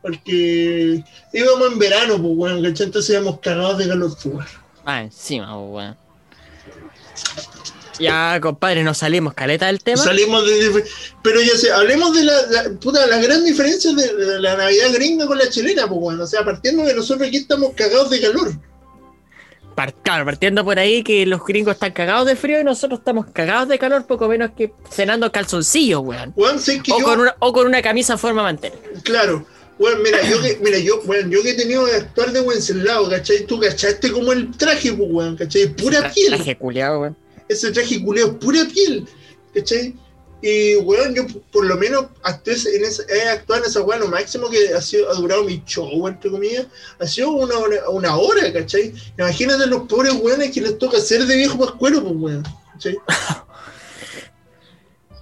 Porque íbamos en verano, pues, weón, ¿cachai? Entonces íbamos cagados de calor, pues. Ah, encima, weón. Ya, compadre, nos salimos caleta del tema. Salimos de, Pero ya sé, hablemos de la, la- puta, la gran diferencia de, de la Navidad gringa con la chilena, pues bueno. O sea, partiendo de nosotros aquí estamos cagados de calor. Par- claro, partiendo por ahí que los gringos están cagados de frío y nosotros estamos cagados de calor, poco menos que cenando calzoncillos, weón. Weón, que O yo. con, una, o con una camisa forma mantel. Claro. Weón, mira, yo que, mira, yo, weón, yo que he tenido que actuar de Wenceslao, ¿cachai? Tú cachaste como el traje, pues, weón, ¿cachai? Pura piel. Traje culiao, weón. Ese traje culeo es pura piel, ¿cachai? Y, weón, yo por lo menos actué en esa, he actuado en esa weón, lo máximo que ha, sido, ha durado mi show, entre comillas, ha sido una hora, una hora, ¿cachai? Imagínate los pobres weones que les toca hacer de viejo pascuero, pues, weón, ¿cachai? [laughs]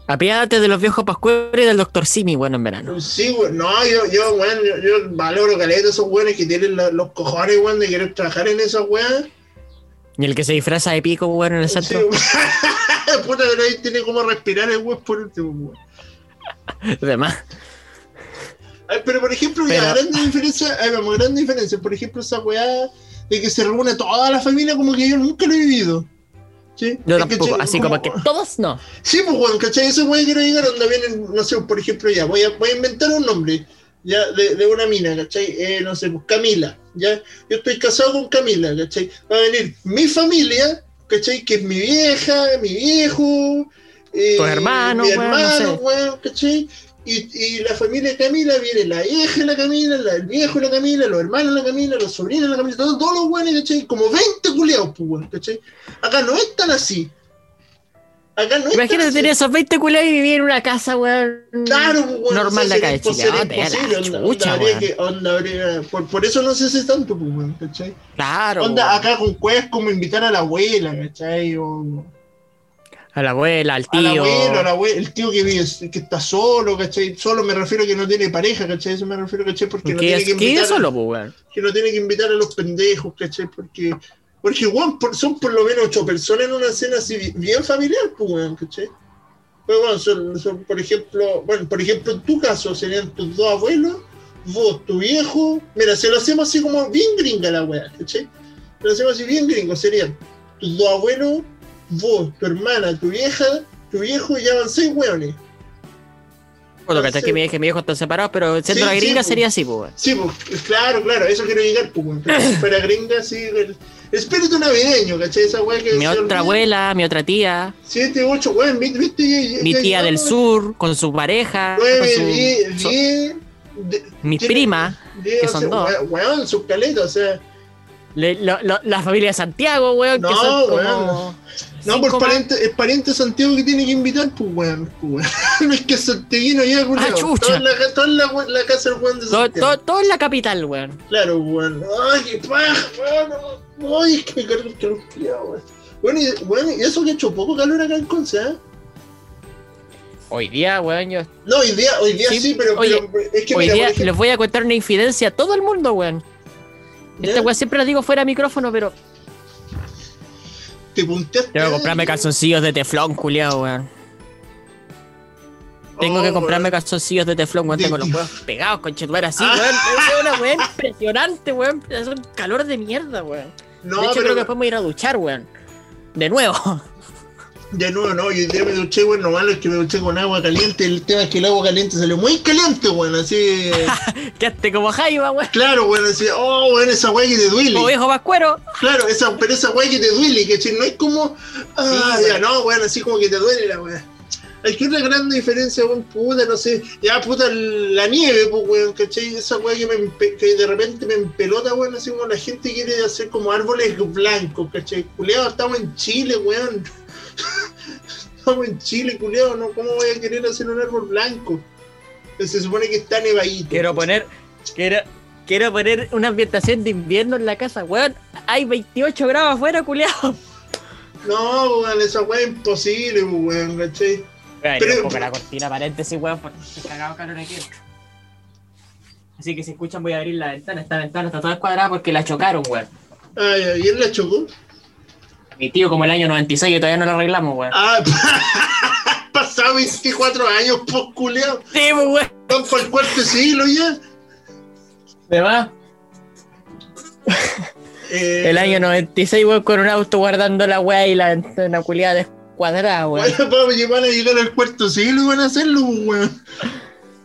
Apiádate de los viejos pascueros y del doctor Simi, bueno, en verano. Sí, weón, no, yo, yo, weón, yo, yo valoro caleta a esos weones que tienen la- los cojones, weón, de querer trabajar en esas weas. Y el que se disfraza de pico, weón, en el Sí, centro. [laughs] Puta, pero ahí tiene como respirar el weón por último, weón. Además, Ay, pero por ejemplo, Pero- grande diferencia, hay vamos, grande diferencia. Por ejemplo, esa weá de que se reúne toda la familia, como que yo nunca lo he vivido. ¿Sí? yo que, tampoco. Así como que todos no. Sí, pues, weón, ¿cachai? Esa weá quiero llegar donde vienen, no sé, por ejemplo, ya, voy a, voy a inventar un nombre, ya, de, de una mina, ¿cachai? Eh, no sé, pues Camila, ya. Yo estoy casado con Camila, ¿cachai? Va a venir mi familia, ¿cachai? Que es mi vieja, mi viejo, eh, Tus hermanos, mi weón, no hermano, sé. weón, ¿cachai? Y, y la familia de Camila viene la hija de la Camila, la- el viejo de la Camila, los hermanos de la Camila, los sobrinos de la Camila, todos, todos los weones, ¿cachai? Como 20 culiados, pues, ¿cachai? Acá no es tan así. Acá no Imagínate tener esos 20 culiados y vivir en una casa, weón. Claro, pues, bueno, Normal o de acá de Chile. Ah, la onda- weón. que- por, por eso no se hace tanto, pues, weón, ¿cachai? Claro. Onda weón. acá con cuevas como invitar a la abuela, ¿cachai? O A la abuela, al al tío. abuelo, al abue- el tío que vive, que está solo, ¿cachai? Solo me refiero a que no tiene pareja, ¿cachai? Eso me refiero, ¿cachai? Porque no tiene es, que invitar, solo, pues, weón. que no tiene que invitar a los pendejos, ¿cachai? Porque Porque, weón, por- son por lo menos ocho personas en una cena así bi- bien familiar, pues, weón, ¿cachai? Pues, bueno, son, son, por ejemplo, bueno, por ejemplo, en tu caso serían tus dos abuelos, vos, tu viejo. Mira, se lo hacemos así como bien gringa la weá, ¿cachai? Se lo hacemos así bien gringo, serían tus dos abuelos, vos, tu hermana, tu vieja, tu viejo y ya van seis weones. Bueno, que que mi, que mi hijo están separados, pero siendo Sí, la gringa pues. sería así, pues. Sí, pues, claro, claro, eso quiero llegar, pues. Pero [coughs] fuera gringa, sí, el espíritu navideño, ¿cachai? Esa weá que Mi otra olvida. abuela, mi otra tía, Siete, ocho, weón, ¿viste? ¿viste? Ya- ya- mi tía del sur, con su pareja, con Nueve, su- diez, so- diez, de- mi tiene- prima, diez, que son dos. we- Weón, sus caletas, o sea. le- lo- lo- la familia de Santiago, weón, No, que son como weón. No, por más. pariente, es pariente Santiago que tiene que invitar, pues, weón. Pues, weón. [laughs] es que es santiaguino ya, culiao. Ah, en la, en la, la casa del weón de Todo, Santiago. todo, todo en la capital, weón. Claro, weón. Ay, qué paja, weón. Ay, es que me cargo el calor, culiao, weón. Bueno, y, bueno, y eso que ha hecho poco calor acá en Conce, ¿eh? Hoy día, weón, yo. No, hoy día, hoy día sí, Sí, pero, oye, pero es que Hoy mira, día ejemplo, les voy a contar una infidencia a todo el mundo, weón. Esta weón siempre la digo fuera de micrófono, pero. te punteaste. Tengo que comprarme calzoncillos de teflón, culiao, weón. Tengo Oh, que comprarme weón. calzoncillos de teflón, weón. De Tengo los huevos pegados, conchetuar así, Ah. weón. Es una weón impresionante, weón. Es un calor de mierda, weón. No, de hecho, pero creo que después me voy a ir a duchar, weón. De nuevo. [laughs] de nuevo, no, yo día me duché, weón, lo malo es que me duché con agua caliente. El tema es que el agua caliente salió muy caliente, weón, así. [laughs] Quedaste como jaiba, weón. claro, weón, así, oh, weón, esa weá que te duele. Como viejo pascuero. Claro, esa, pero esa weá que te duele, que no es como. Ah, Sí, ya, no, weón, así como que te duele la weá. Que otra gran diferencia, weón, puta, no sé. Ya, puta, la nieve, pues, weón, ¿cachai? Esa weá que, me, empe- que de repente me empelota, weón, así como la gente quiere hacer como árboles blancos, ¿cachai? Culeado, estamos en Chile, weón. [laughs] estamos en Chile, culeado, ¿no? ¿Cómo voy a querer hacer un árbol blanco? Se supone que está nevadito. Quiero poner. Quiero. Quiero poner una ambientación de invierno en la casa, weón. Hay 28 grados afuera, culiao. No, weón, esa weá es imposible, pues, weón, ¿cachai? Pero, Pero- un poco la cortina paréntesis, weón, porque estoy cagado calor aquí. Así que si escuchan voy a abrir la ventana. Esta ventana está toda escuadrada porque la chocaron, weón. Ay, ay, ¿y él la chocó? Mi tío como el año 96 y todavía no la arreglamos, weón. Ah, [laughs] pasado 24 años, pues, culeado. Sí, weón. Van para el cuarto siglo ya. ¿De más? Eh, El año 96, weón, con un auto guardando la weá y la ventana culiada descuadrada, weón. Bueno, vamos a llegar al cuarto siglo y van a hacerlo, pues, weón.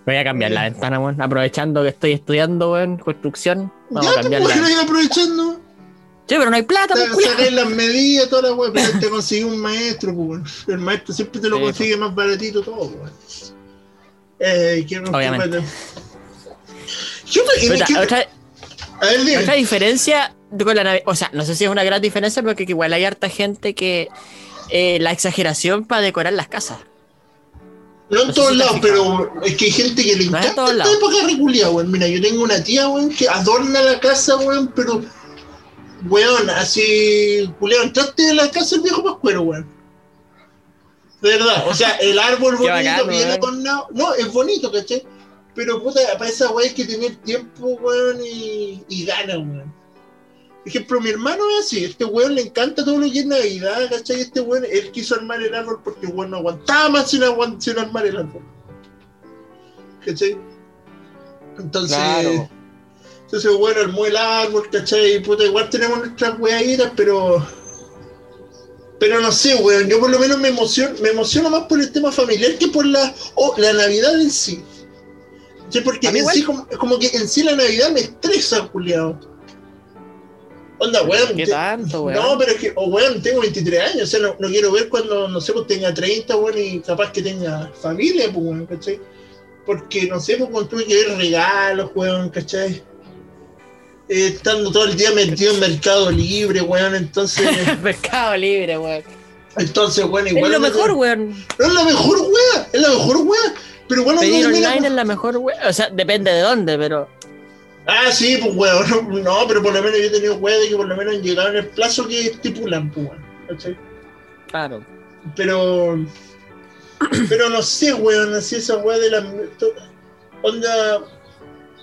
Voy a cambiar la ventana, weón. Aprovechando que estoy estudiando, weón, construcción. Vamos Ya, a pues, cambiar weón, la. ahí aprovechando. Sí, pero no hay plata, pues, Sa- culiao. Sacáis las medidas, toda la weón. Pero te consiguió un maestro, pues, weón. El maestro siempre te lo Sí, consigue más baratito todo, weón. Eh, ¿qué más- Obviamente. qué más? ¿Qué otra- y Puta, qué- otra, A ver, otra diferencia con la Navidad. O sea, no sé si es una gran diferencia, porque igual hay harta gente que. Eh, la exageración para decorar las casas. No en No todos si lados, pero es que hay gente que le No encanta todos esta época reculia, weón. Mira, yo tengo una tía, weón, que adorna la casa, weón, pero, weón, así, culiao, entraste de la casa el viejo pascuero, weón. De verdad, o sea, el árbol [laughs] bonito, bacano, adornado. No, es bonito, ¿cachai? Pero, puta, para esa weón hay que tener tiempo, weón, y, y ganas, weón. Ejemplo, mi hermano es así, este weón le encanta todo lo que es Navidad, ¿cachai? Este weón, él quiso armar el árbol porque el weón no aguantaba más sin, aguant- sin armar el árbol. ¿Cachai? Entonces, Claro. entonces bueno, armó el árbol, ¿cachai? Puta, igual tenemos nuestras weaditas, pero. Pero no sé, weón, yo por lo menos me emociono, me emociono más por el tema familiar que por la, la Navidad en sí. Sí, porque en igual. sí, como, como que en sí la Navidad me estresa, culiao. Onda, weón. ¿Qué te- tanto, weón? no, pero es que, oh, weón, tengo 23 años, o sea, no, no quiero ver cuando, no sé, pues tenga 30, weón, y capaz que tenga familia, pues, weón, ¿cachai? Porque, no sé, pues, cuando tuve que ver regalos, weón, ¿cachai? Eh, estando todo el día metido en Mercado Libre, weón, entonces, [laughs] Mercado libre, weón. entonces, weón, Es igual... lo me- mejor, weón. No es la mejor weá, es la mejor weá, pero ando Pedir menos- online es la mejor, weón. O sea, depende de dónde, pero. Ah, sí, pues, weón, no, [laughs] no, pero por lo menos yo he tenido weá de que por lo menos han llegado en el plazo que estipulan, pues, weón, ¿cachai? Claro. Pero. Pero no sé, weón, así esa weá de la. Onda.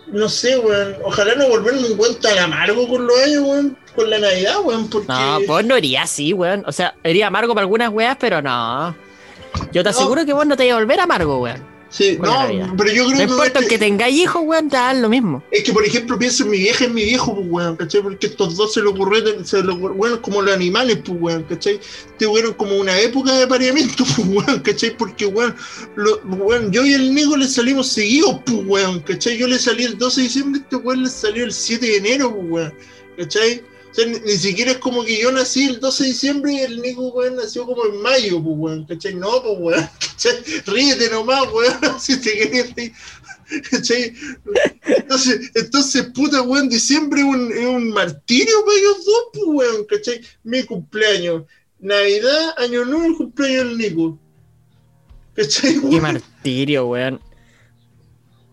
no sé, weón. Ojalá no volverme un weón tan amargo con los años, weón. Con la Navidad, weón. Porque. No, pues no iría así, weón. O sea, iría amargo para algunas weas, pero no. Yo te aseguro que vos no te vas a volver amargo, weón. Sí, no, pero yo creo No que. importa este- que tengáis hijos, weón, te dan lo mismo. Es que, por ejemplo, pienso en mi vieja y en mi viejo, pues, weón, ¿cachai? Porque estos dos se lo ocurrieron, se lo ocurrieron, como los animales, pues, weón, ¿cachai? Tuvieron como una época de apareamiento, [laughs] pues, weón, ¿cachai? Porque, weón, lo- weón, yo y el Nico le salimos seguidos, pues, weón, ¿cachai? Yo le salí el 12 de diciembre, este weón le salió el 7 de enero, pues, weón, ¿cachai? O sea, ni, ni siquiera es como que yo nací el 12 de diciembre y el Nico, weón, nació como en mayo, pues, weón, ¿cachai? No, pues, weón, [laughs] ¿cachai? Ríete nomás, weón, [laughs] si te querías reír. ¿Cachai? Entonces, entonces, puta, weón, diciembre es un, es un martirio para ellos dos, pues, weón, ¿cachai? Mi cumpleaños, Navidad, Año Nuevo, el cumpleaños del Nico. ¿Cachai? Qué Weón, martirio, weón.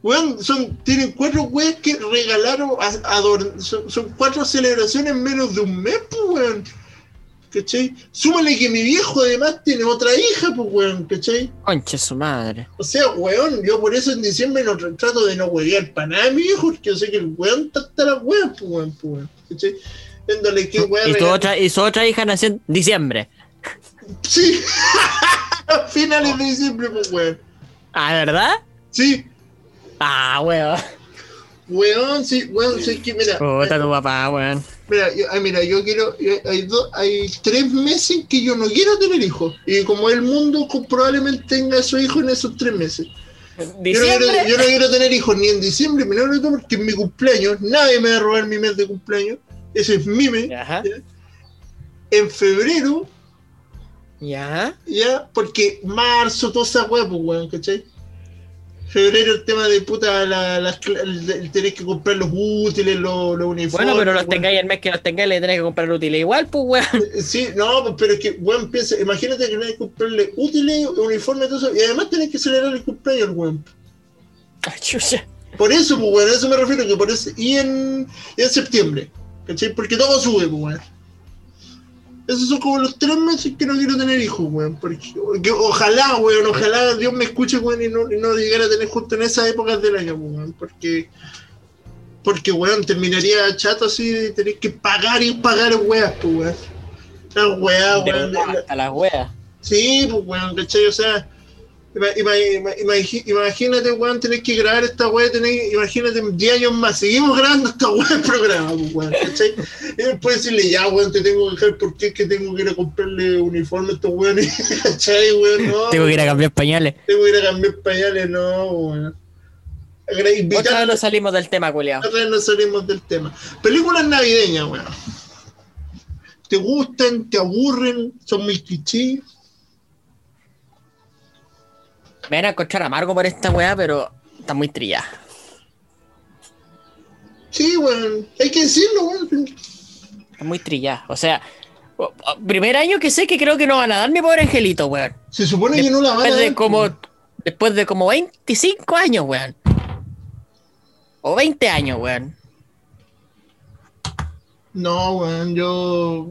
Weón, son, tienen cuatro weas que regalaron, a- son, son cuatro celebraciones en menos de un mes, pues, weón. ¿Cachai? Súmale que mi viejo además tiene otra hija, pues, weón, ¿cachai? Conche su madre. O sea, weón, yo por eso en diciembre no tra- trato de no huevear para nada a mi hijo, porque yo sé que el weón está hasta las weas, pues weón, pues weón. ¿Cachai? Qué weón. Y su otra, y su otra hija nació en diciembre. Sí. [laughs] a finales de diciembre, pues weón. Ah, ¿verdad? Sí, Ah, weón. weón, sí, weón, sí, que mira. Puta tu papá, weón. Mira, yo, mira, yo quiero, yo- hay, dos, hay tres meses que yo no quiero tener hijos. Y como el mundo probablemente tenga a su hijo en esos tres meses. Yo no, quiero, Diciembre. yo no quiero tener hijos ni en diciembre, ni en todo porque es mi cumpleaños. Nadie me va a robar mi mes de cumpleaños. Ese es mi mes. Ajá. En febrero, Ya. ya, porque marzo, toda esa hueá, pues, weón, ¿cachai? Febrero el tema de puta, la, el, el tener que comprar los útiles, los, los uniformes. Bueno, pero los tengáis el mes que los tengáis, le tenés que comprar útiles igual, pues, weón. Sí, no, pues, pero es que, weón, piensa, imagínate que tenés que comprarle útiles, uniformes, todo eso, y además tenés que celebrar el cumpleaños, weón. Ay, chucha. Por eso, pues, weón, a eso me refiero, que por eso, y en, y en septiembre, ¿cachai? Porque todo sube, pues, weón. Esos son como los tres meses que no quiero tener hijos, weón. Porque, que ojalá, weón, ojalá Dios me escuche, weón, y no, y no llegara a tener justo en esas épocas del año, weón. Porque, porque, weón, terminaría chato así de tener que pagar y pagar weas, pues, weón. La weá, De weón. Hasta las weas. Sí, pues, weón, ¿cachai? O sea, imagínate, weón, tener que grabar esta weá, tener, imagínate 10 años más, seguimos grabando esta weá del programa, pues, weón, ¿cachai? [laughs] Y después decirle, ya, weón, te tengo que dejar porque es que tengo que ir a comprarle uniforme a estos weones, [laughs] ¿cachai, weón? No, Tengo que ir a cambiar pañales. tengo que ir a cambiar pañales, no, weón. Otra vez no salimos del tema, culiao. otra vez no salimos del tema. Películas navideñas, weón. ¿Te gustan? ¿Te aburren? ¿Son muy clichés? Me van a encontrar amargo por esta weá, pero está muy trillada. Sí, weón, hay que decirlo, weón. Está muy trillada. O sea, primer año que sé que creo que no van a dar mi pobre angelito, weón. Se supone que no la van a Después de dar, como, después de como 25 años, weón. O 20 años, weón. No, weón, yo.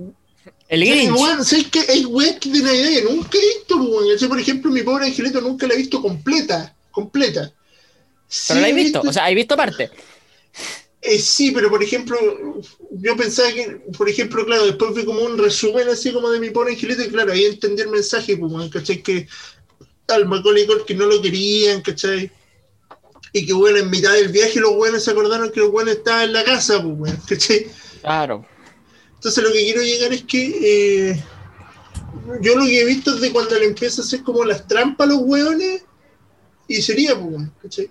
El Grinch. weón, ¿sabes qué? Hay que de Navidad que nunca he visto, weón. Yo, por ejemplo, mi pobre angelito nunca la he visto completa. Completa. Sí Pero la he he visto, o sea, ¿hay visto parte? Eh, sí, pero por ejemplo, yo pensaba que, por ejemplo, claro, después vi como un resumen así como de mi pobre angelito y claro, ahí entendí el mensaje, pues, ¿cachai? Que al Macaulay que no lo querían, ¿cachai? Y que, bueno, en mitad del viaje los buenos se acordaron que los buenos estaban en la casa, pues, ¿cachai? Claro. Entonces lo que quiero llegar es que eh, yo lo que he visto es de cuando le empieza a hacer como las trampas a los hueones y sería, ¿cachai?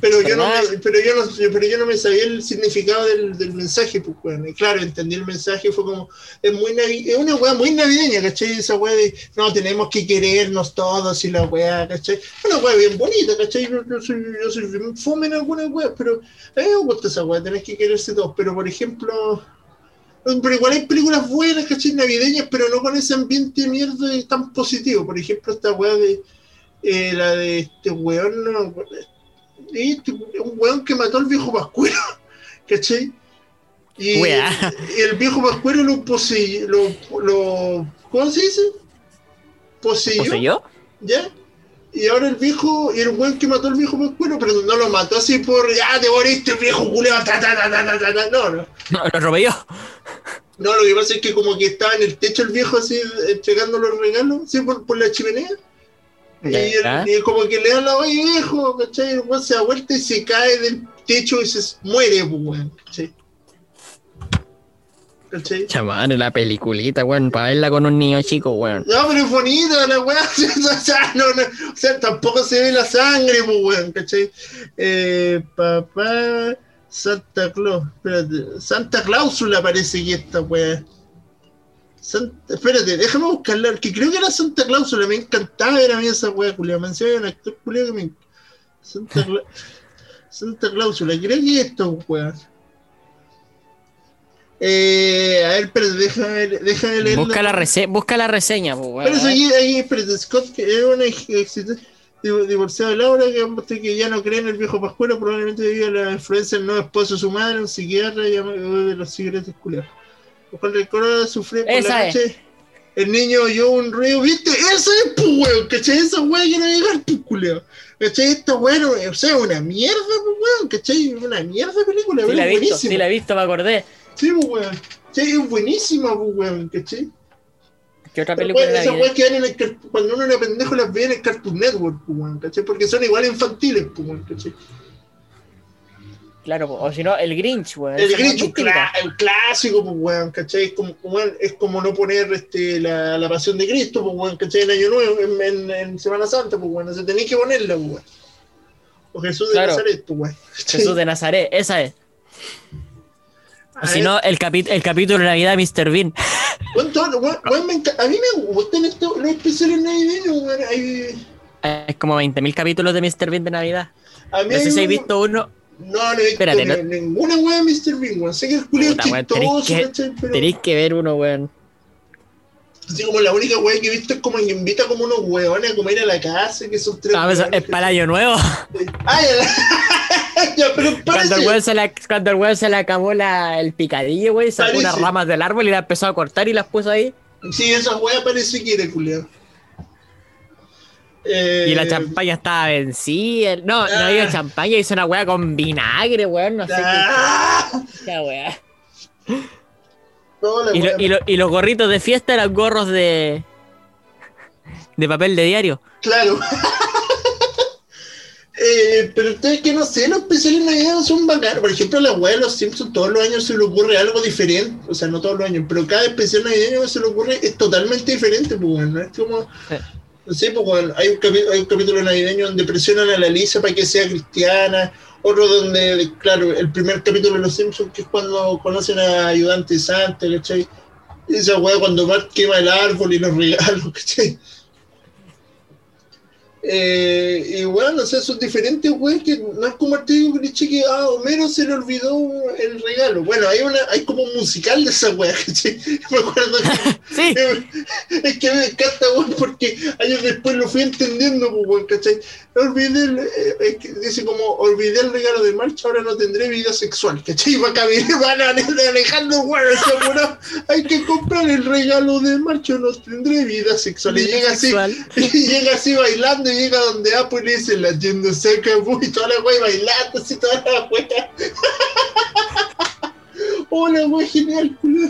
Pero yo, no me, pero, yo no, pero yo no me sabía el significado del, del mensaje, pues. Y claro, entendí el mensaje, fue como, es muy navi- es una weá muy navideña, ¿cachai? Esa weá de, no, tenemos que querernos todos y la weá, ¿cachai? Una weá bien bonita, ¿cachai? Yo, yo soy, yo soy fome en algunas weas, pero a mí me gusta esa weá, tenés que quererse todos. Pero, por ejemplo, pero igual hay películas buenas, ¿cachai? Navideñas, pero no con ese ambiente mierda tan positivo. Por ejemplo, esta weá de, eh, la de este weón, no, este, un weón que mató al viejo Pascuero, [laughs] ¿cachai? Y, Weá. y el viejo Pascuero lo poseyó, lo, lo, ¿cómo se dice? Poseyó, ¿Poseyó? ¿ya? Y ahora el viejo, y el weón que mató al viejo Pascuero, pero no lo mató así por, ya te moriste, viejo culeo, ta, ta, ta, ta, ta, ta, ta. No, no. No, lo robé yo. No, lo que pasa es que como que estaba en el techo el viejo así entregando los regalos, ¿sí? Por, por la chimenea. Y, Ya. el- y como que le dan la oye viejo, ¿cachai? El weón se da vuelta y se cae del techo y se muere, pues, weón, ¿cachai? ¿Cachai? Chamán, la peliculita, weón, para verla con un niño chico, weón. No, pero es bonita la weá, [laughs] o sea, no, no, o sea, tampoco se ve la sangre, pues, weón, ¿cachai? Eh, papá, Santa Claus, espérate, Santa Cláusula parece que esta weá. Santa- espérate, déjame buscarla, que creo que era Santa Cláusula, me encantaba ver a mí esa weá, culia, me encima un actor culia que me... Santa, Cla- [laughs] Santa Cláusula, creo que esto, weá. Eh, a ver, espérate, déjame, déjame leer Busca la, rese busca la reseña, pues, weón. pero eso aquí, aquí, espérate, Scott, que es una divorciada de Laura, que, que ya no cree en el viejo Pascuero, probablemente debido a la influencia del nuevo esposo de su madre, un psiquiatra llamado de los secretos culiados. Cuando el coro sufrió por Esa la es. noche, el niño oyó un ruido, ¿viste? Esa es, pues, weón, ¿cachai? Esa weá quiere llegar, pues, culiao. ¿Cachai? Esta weá, no- o sea, una mierda, pues, weón, ¿cachai? Una mierda película, Sí la he visto, sí la he visto, me acordé. Sí, pues, weón. Sí, es buenísima, pues, weón, ¿cachai? ¿Qué otra película de esas weas que ven en el cuando uno era pendejo las ve en el Cartoon Network, pues, weón, ¿cachai? Porque son igual infantiles, pues, weón, ¿cachai? Claro, po, o si no, el Grinch, weón. El Grinch, un el clásico, pues, weón, ¿cachai? Es como, weón, es como no poner este, la, la pasión de Cristo, pues, weón, ¿cachai? En Año Nuevo, en, en- en Semana Santa, pues, weón, se tenéis que ponerla, pues, weón. O Jesús de Claro. Nazaret, pues, weón. Jesús de Nazaret, esa es. Si no, el, capi- el capítulo de Navidad de Mr. Bean. weón, me enca- a mí me gustan estos, los especiales navideños. Hay- Es como 20.000 capítulos de Mr. Bean de Navidad. a mí No sé si un- habéis visto uno. No, no he visto Espérate, ni- no- ninguna weá de Mr. Bean, weón. Sé que el culiao es weón, tenéis chistoso, que-. Pero Tenéis que ver uno, weón. así como la única weá que he visto es como que invita como unos weones a comer a la casa, que son tres Ah, pues, weones, es para el año nuevo. Ah, [laughs] ya, ya, pero Cuando el weón se le, cuando el weón se le acabó la, el picadillo, güey, sacó Parece. unas ramas del árbol y las empezó a cortar y las puso ahí. Sí, esa weá parece que era culiao. Eh, Y la champaña estaba vencida. No, no Ah. había champaña, hizo una weá con vinagre, weón, no sé ah, qué, qué weá. no, Y, lo- weá- y lo- y los gorritos de fiesta eran gorros de. de papel de diario. Claro. Eh, pero ustedes que no sé, los especiales navideños son bacanos. Por ejemplo, la weá de los Simpsons todos los años se le ocurre algo diferente. O sea, no todos los años, pero cada especial navideño que se le ocurre es totalmente diferente, pues bueno, ¿no? Es como. Sí. No sé, pues bueno, hay un, capi- hay un capítulo navideño donde presionan a la Lisa para que sea cristiana. Otro donde, claro, el primer capítulo de los Simpsons, que es cuando conocen a Ayudante Santa, ¿cachai? Esa weá cuando Mark quema el árbol y los regalos, [laughs] ¿cachai? Eh, y bueno, o sea, son diferentes, güey, que no es como el típico cliché que a Homero se le olvidó el regalo. Bueno, hay una, hay como un musical de esa weá, [laughs] ¿cachai? Me acuerdo que, [laughs] Sí, es que me encanta, güey, porque años después lo fui entendiendo, pues, güey, ¿cachai? Olvidé el, eh, es que dice como, olvidé el regalo de marcha, ahora no tendré vida sexual, ¿cachai? Va a caminar, [laughs] van a Alejandro, se apuró, hay que comprar el regalo de marcha, no tendré vida sexual. Y llega así, sexual. y llega así bailando llega donde Apple y le dice la tienda se acabó y toda la wey bailando así toda la wea. [laughs] Hola wey genial, culo.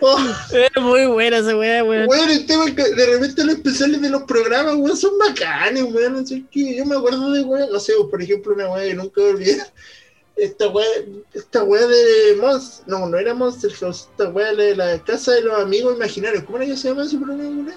Oh, Es muy buena esa weá, weón. weón, el tema que de repente los especiales de los programas, weón, son bacanes, weón. No sé qué. Yo me acuerdo de weón, no sé, por ejemplo, una weá que nunca voy a olvidar. Esta weá, esta weá de Monster, no, no era Monster House, esta weá de la casa de los amigos imaginarios. ¿Cómo era que se llama ese programa, weón?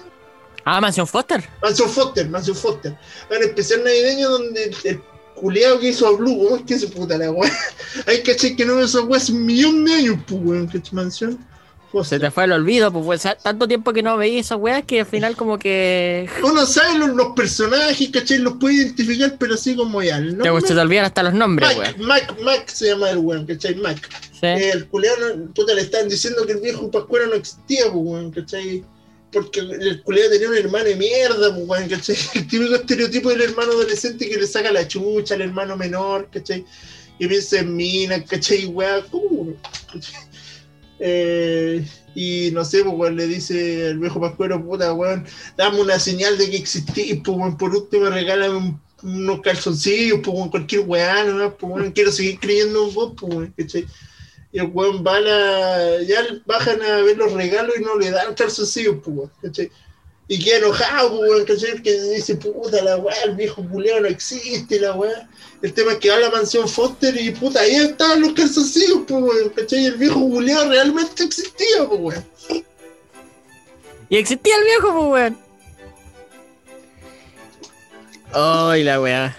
Ah, Mansion Foster. Mansion Foster, Mansion Foster. Un especial navideño donde el, culeado que hizo a Blue, ¿cómo es que se puta la weá? [laughs] Hay que que no veo esa weá hace un millón de años, pues weón, que Mansion Se Foster. te fue el olvido, pues, pues, tanto tiempo que no veía esas weas que al final como que [laughs] Uno sabe los, los personajes, ¿cachai? Los puede identificar, pero así como ya. El te, se te olvidan hasta los nombres, Mac, weón. Mac, Mac se llama el weón, ¿cachai? Mac. Sí. El culeado, puta, le estaban diciendo que el viejo Pascuero no existía, pues weón, ¿cachai? Porque el culeado tenía un hermano de mierda, pues weón, ¿cachai? [laughs] El típico estereotipo del hermano adolescente que le saca la chucha al hermano menor, ¿cachai? Y piensa en minas, ¿cachai? ¿Cachai? [laughs] Eh, y no sé, pues, weón, le dice el viejo Pascuero, puta, weón, dame una señal de que existís, pues, weón, por último regálame un- unos calzoncillos, pues, weón, cualquier weón, ¿no? pues, weón, quiero seguir creyendo en vos, pues, weón, ¿cachai? Y el weón va a ya bajan a ver los regalos y no le dan calzoncillos, pues, ¿cachai? Y queda enojado, pues, ¿cachai? Que dice, puta, la weá, el viejo culeado no existe, la weá. El tema es que va a la mansión Foster y puta, ahí estaban los calzoncillos, pues, weón, ¿cachai? El viejo culeado realmente existía, pues, weón. Y existía el viejo, pues, weón. Ay, la weá.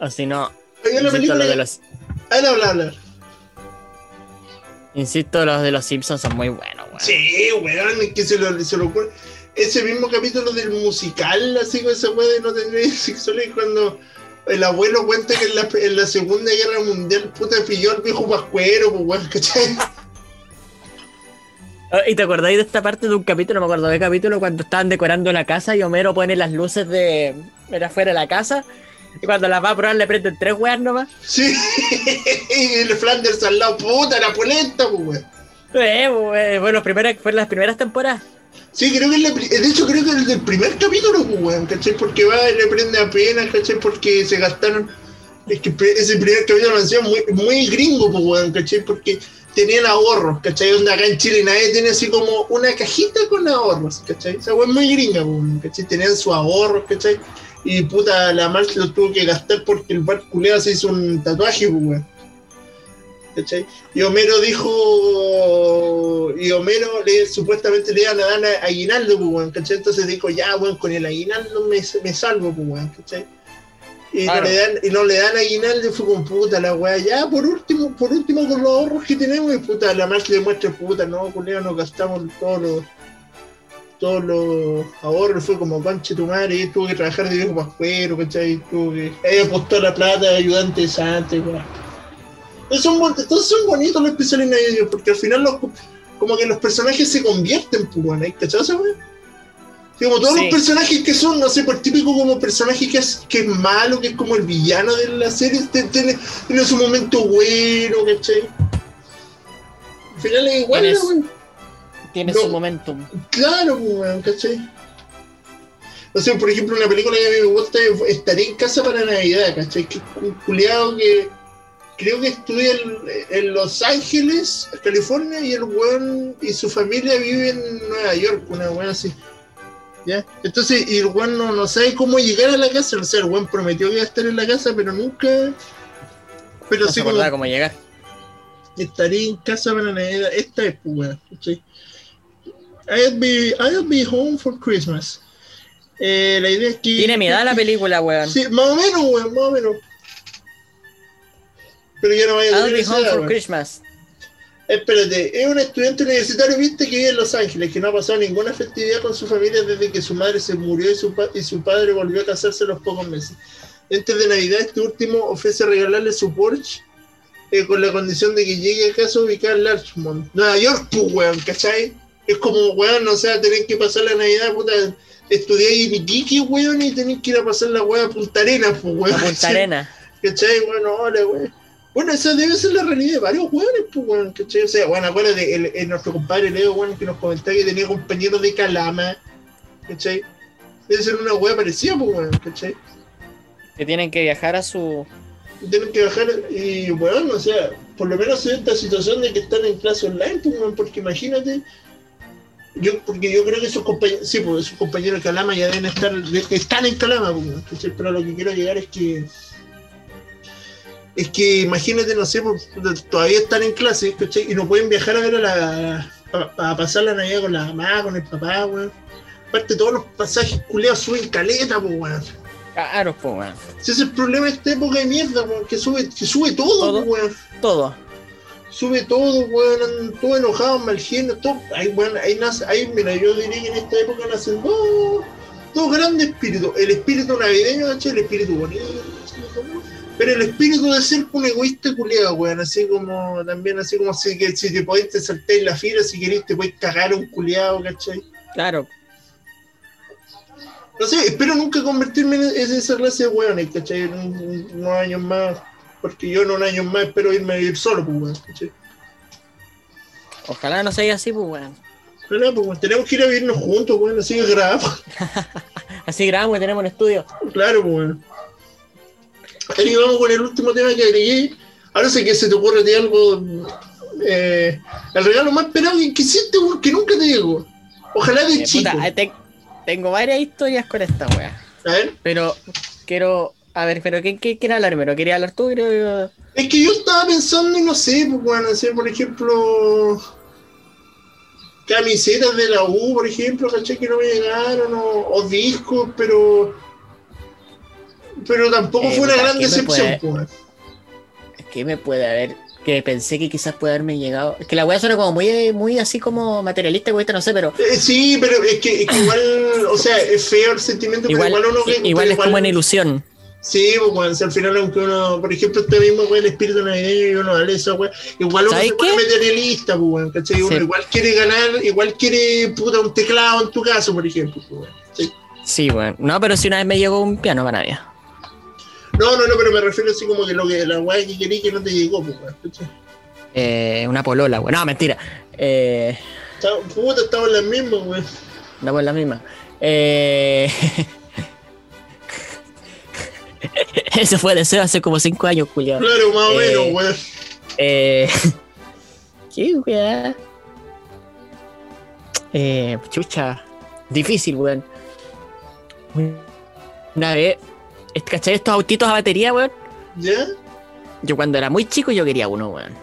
O si no, la insisto, película. los de los, Ahí habla, habla. Insisto, los de los Simpsons son muy buenos, weón. Sí, weón, es que se lo, se lo ocurre. Ese mismo capítulo del musical, así con esa weá de no tener [laughs] sexualidad, cuando el abuelo cuenta que en la, en la Segunda Guerra Mundial, puta, pilló al viejo pascuero, pues weón, ¿cachai? [laughs] Ah, ¿Y te acordáis de esta parte de un capítulo? Me acuerdo de capítulo cuando estaban decorando la casa y Homero pone las luces de. Era afuera de la casa. Y cuando las va a probar le prenden tres weas nomás. Sí, [laughs] y el Flanders al lado, puta, la polenta, pues weón. Eh, pues, bueno, primeras, fueron las primeras temporadas. Sí, creo que es la de hecho creo que es el del primer capítulo, pues, weón, ¿cachai? Porque va y le prende apenas, ¿cachai? Porque se gastaron. Es que ese primer capítulo lo hacían muy, muy gringo, pues, weón, ¿cachai? Porque tenían ahorros, ¿cachai? Donde acá en Chile nadie tiene así como una cajita con ahorros, ¿cachai? Esa weón es muy gringa, weón, ¿cachai? Tenían sus ahorros, ¿cachai? Y puta, la March lo tuvo que gastar porque el bar culeado se hizo un tatuaje, pues, weón. ¿Cachai? Y Homero dijo. Y Homero le, supuestamente le iban a dar a- aguinaldo, pues, weón, ¿cachai? Entonces dijo, ya, weón, con el aguinaldo me, me salvo, pues, weón, ¿cachai? Y, Claro. no le dan, y no le dan aguinaldo y fue con puta la weá, ya, por último, por último con los ahorros que tenemos, y puta, la más le muestra, puta, no, culeo, nos gastamos todos los todos los ahorros, fue como conche tu madre, y tuvo que trabajar de viejo pascuero, ¿cachai? Tuvo que. Ella apostó la plata de ayudante de Santa, y weá. Entonces son, bonitos los especiales navideños, porque al final los, como que los personajes se convierten, pues, bueno, ¿hay cachado esa weá? Sí, Como todos Sí. los personajes que son, no sé, por típico como personaje que es, que es malo, que es como el villano de la serie, tiene, tiene su momento bueno, ¿cachai? Al final es igual, ¿no? Tiene No. su momentum. Claro, pues, weón, ¿cachai? O sea, por ejemplo, una película que a mí me gusta es Estaré en casa para Navidad, ¿cachai? Que es un culiado que creo que estudia en, en Los Ángeles, California, y el weón y su familia vive en Nueva York, una weón así. ¿Ya? Entonces, y el weón no, no sabe cómo llegar a la casa, o sea, el weón prometió que iba a estar en la casa, pero nunca. Pero No así se acordaba cómo llegar. estaré en casa para Navidad. Esta es, pues, weón. ¿cachai? I'll be, I'll be home for Christmas. Eh, la idea es que. Tiene mi edad la [laughs] película, weón. Sí, más o menos, weón, más o menos. Pero ya no vaya a I'll be home edad, for weón. Christmas. Espérate, es un estudiante universitario, viste, que vive en Los Ángeles, que no ha pasado ninguna festividad con su familia desde que su madre se murió y su, pa- y su padre volvió a casarse a los pocos meses. Antes de Navidad, este último ofrece regalarle su Porsche eh, con la condición de que llegue a casa ubicada en Larchmont, Nueva York, pues, weón, ¿cachai? Es como, weón, o sea, tener que pasar la Navidad, puta, estudiar en Iquique, weón, y tener que ir a pasar la weá a Punta Arenas, pues, weón. A Punta ¿cachai? Arena. [laughs] ¿Cachai? Bueno, hola, güey. Bueno, esa debe ser la realidad de varios weones, pues, weón, ¿cachai? O sea, bueno, acuérdate, el, el- nuestro compadre Leo, weón, que nos comentaba que tenía compañeros de Calama, ¿cachai? Debe ser una wea parecida, pues, weón, ¿cachai? Que tienen que viajar a su. Tienen que bajar y, weón, o sea, por lo menos ve esta situación de que están en clase online, pues, weón, porque imagínate, yo, porque yo creo que sus compañeros, sí, pues, sus compañeros de Calama ya deben estar, están en Calama, pues. Pero a lo que quiero llegar es que es que imagínate, no sé, pues, todavía están en clase, ¿cachai? Y no pueden viajar a ver a la. a, a pasar la Navidad con la mamá, con el papá, weón. Aparte, todos los pasajes culeados suben caleta, pues, weón. Claro, pues, weón. Si ese es el problema de esta época de mierda, weón, que sube, que sube todo, Todo. pues, weón. Todo. Sube todo, weón, andan todos enojados, mal genio, todo. Ahí, weón, ahí nace, ahí, mira, yo diría que en esta época nacen dos, dos grandes espíritus. El espíritu navideño, ¿cachai? El espíritu bonito. Pero el espíritu de ser un egoísta culiado, weón, así como, también así como si, que, si te podés te saltáis la fila, si querés te podés cagar a un culiado, ¿cachai? Claro. No sé, espero nunca convertirme en esa clase de weones, ¿cachai? En un- un- unos años más, porque yo en un año más espero irme a vivir solo, pues, weón, ¿cachai? Ojalá no sea así, pues, weón. Pero, pues, weón, tenemos que ir a vivirnos juntos, weón, así que grabamos. [laughs] Así grabamos y tenemos un estudio. Claro, pues, weón. Ahí vamos con el último tema que agregué. Ahora sé que se te ocurre de algo. eh, el regalo más esperado que hiciste, weón, que nunca te llegó. Ojalá de Eh, chico. puta, te- tengo varias historias con esta weá. A ver. Pero quiero. A ver, pero ¿qué, qué quiere hablar primero? ¿Quería hablar tú? Creo Es que yo estaba pensando, no sé, pues, bueno, hacer, por ejemplo, camisetas de la U, por ejemplo, caché que no me llegaron, o, o discos, pero. Pero tampoco Eh, fue una gran ¿qué me decepción, pues. ¿Qué me puede haber? Que pensé que quizás puede haberme llegado. Es que la weá suena como muy, muy así como materialista, güey, no sé, pero Eh, sí, pero es que, es que igual, o sea, es feo el sentimiento, igual, pero igual uno que. igual es como en ilusión. Sí, pues, weón, si al final, aunque uno, por ejemplo, este mismo, weón, el espíritu navideño y uno dale esa, weón, igual uno ¿Sabes se pone qué? materialista, pues, weón, ¿cachai? Uno Sí. igual quiere ganar, igual quiere, puta, un teclado en tu caso, por ejemplo, pues, weón. ¿sí? Sí, bueno. No, pero si una vez me llegó un piano para nadie. No, no, no, pero me refiero así como que lo que la weá que querí que no te llegó, pues, weón, ¿cachai? Eh, una polola, güey. No, mentira. Eh, Puta, estamos en las mismas, weón. no pues la misma. Eh... [laughs] [laughs] Ese fue deseo hace como cinco años, Julián. Claro, más o Eh, menos, weón. Eh... [laughs] ¿Qué, weá? Eh, chucha. Difícil, weón. Una vez, ¿cachai estos autitos a batería, weón? ¿Ya? Yo cuando era muy chico yo quería uno, weón.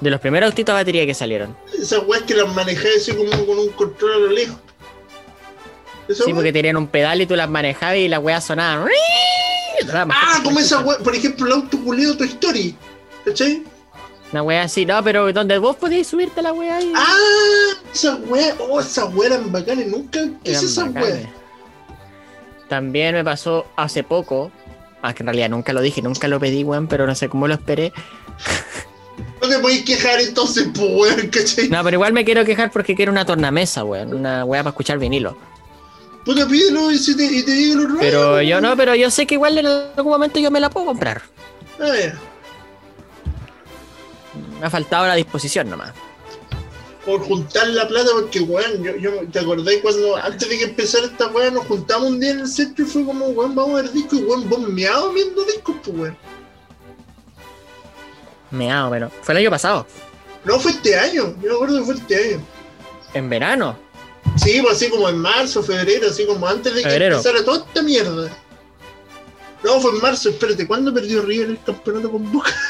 De los primeros autitos a batería que salieron. Esas weas que las manejáis así como con un control a lo lejos. ¿Esa Sí, wea? porque tenían un pedal y tú las manejabas y las weas sonaban. Ah, como esa wea, por ejemplo, el auto culiado Toy Story. ¿Cachai? Una wea así, no, pero donde vos podías subirte la wea ahí. Ah, esa wea, oh, esas weas eran bacanes, nunca. ¿Qué es esa bacanes. wea? También me pasó hace poco. Ah, que en realidad nunca lo dije, nunca lo pedí, weón, pero no sé cómo lo esperé. No te podéis quejar entonces, pues weón, ¿cachai? No, pero igual me quiero quejar porque quiero una tornamesa, weón. Una wea para escuchar vinilo. Puta, pídelo y, si te, y te digo los rayos. Pero yo no, pero yo sé que igual en algún momento yo me la puedo comprar. Ah, ya. Me ha faltado la disposición nomás. Por juntar la plata, porque weón, yo, yo te acordás cuando antes de que empezara esta weá nos juntamos un día en el centro y fue como, weón, vamos a ver discos y weón, vos meado viendo discos, pues weón. Me hago, pero fue el año pasado, No fue este año, yo me acuerdo que fue este año. en verano. Sí, pues así como en marzo, febrero, así como antes de que empezara toda esta mierda. No, fue en marzo, espérate, ¿cuándo perdió River el campeonato con Boca? [laughs]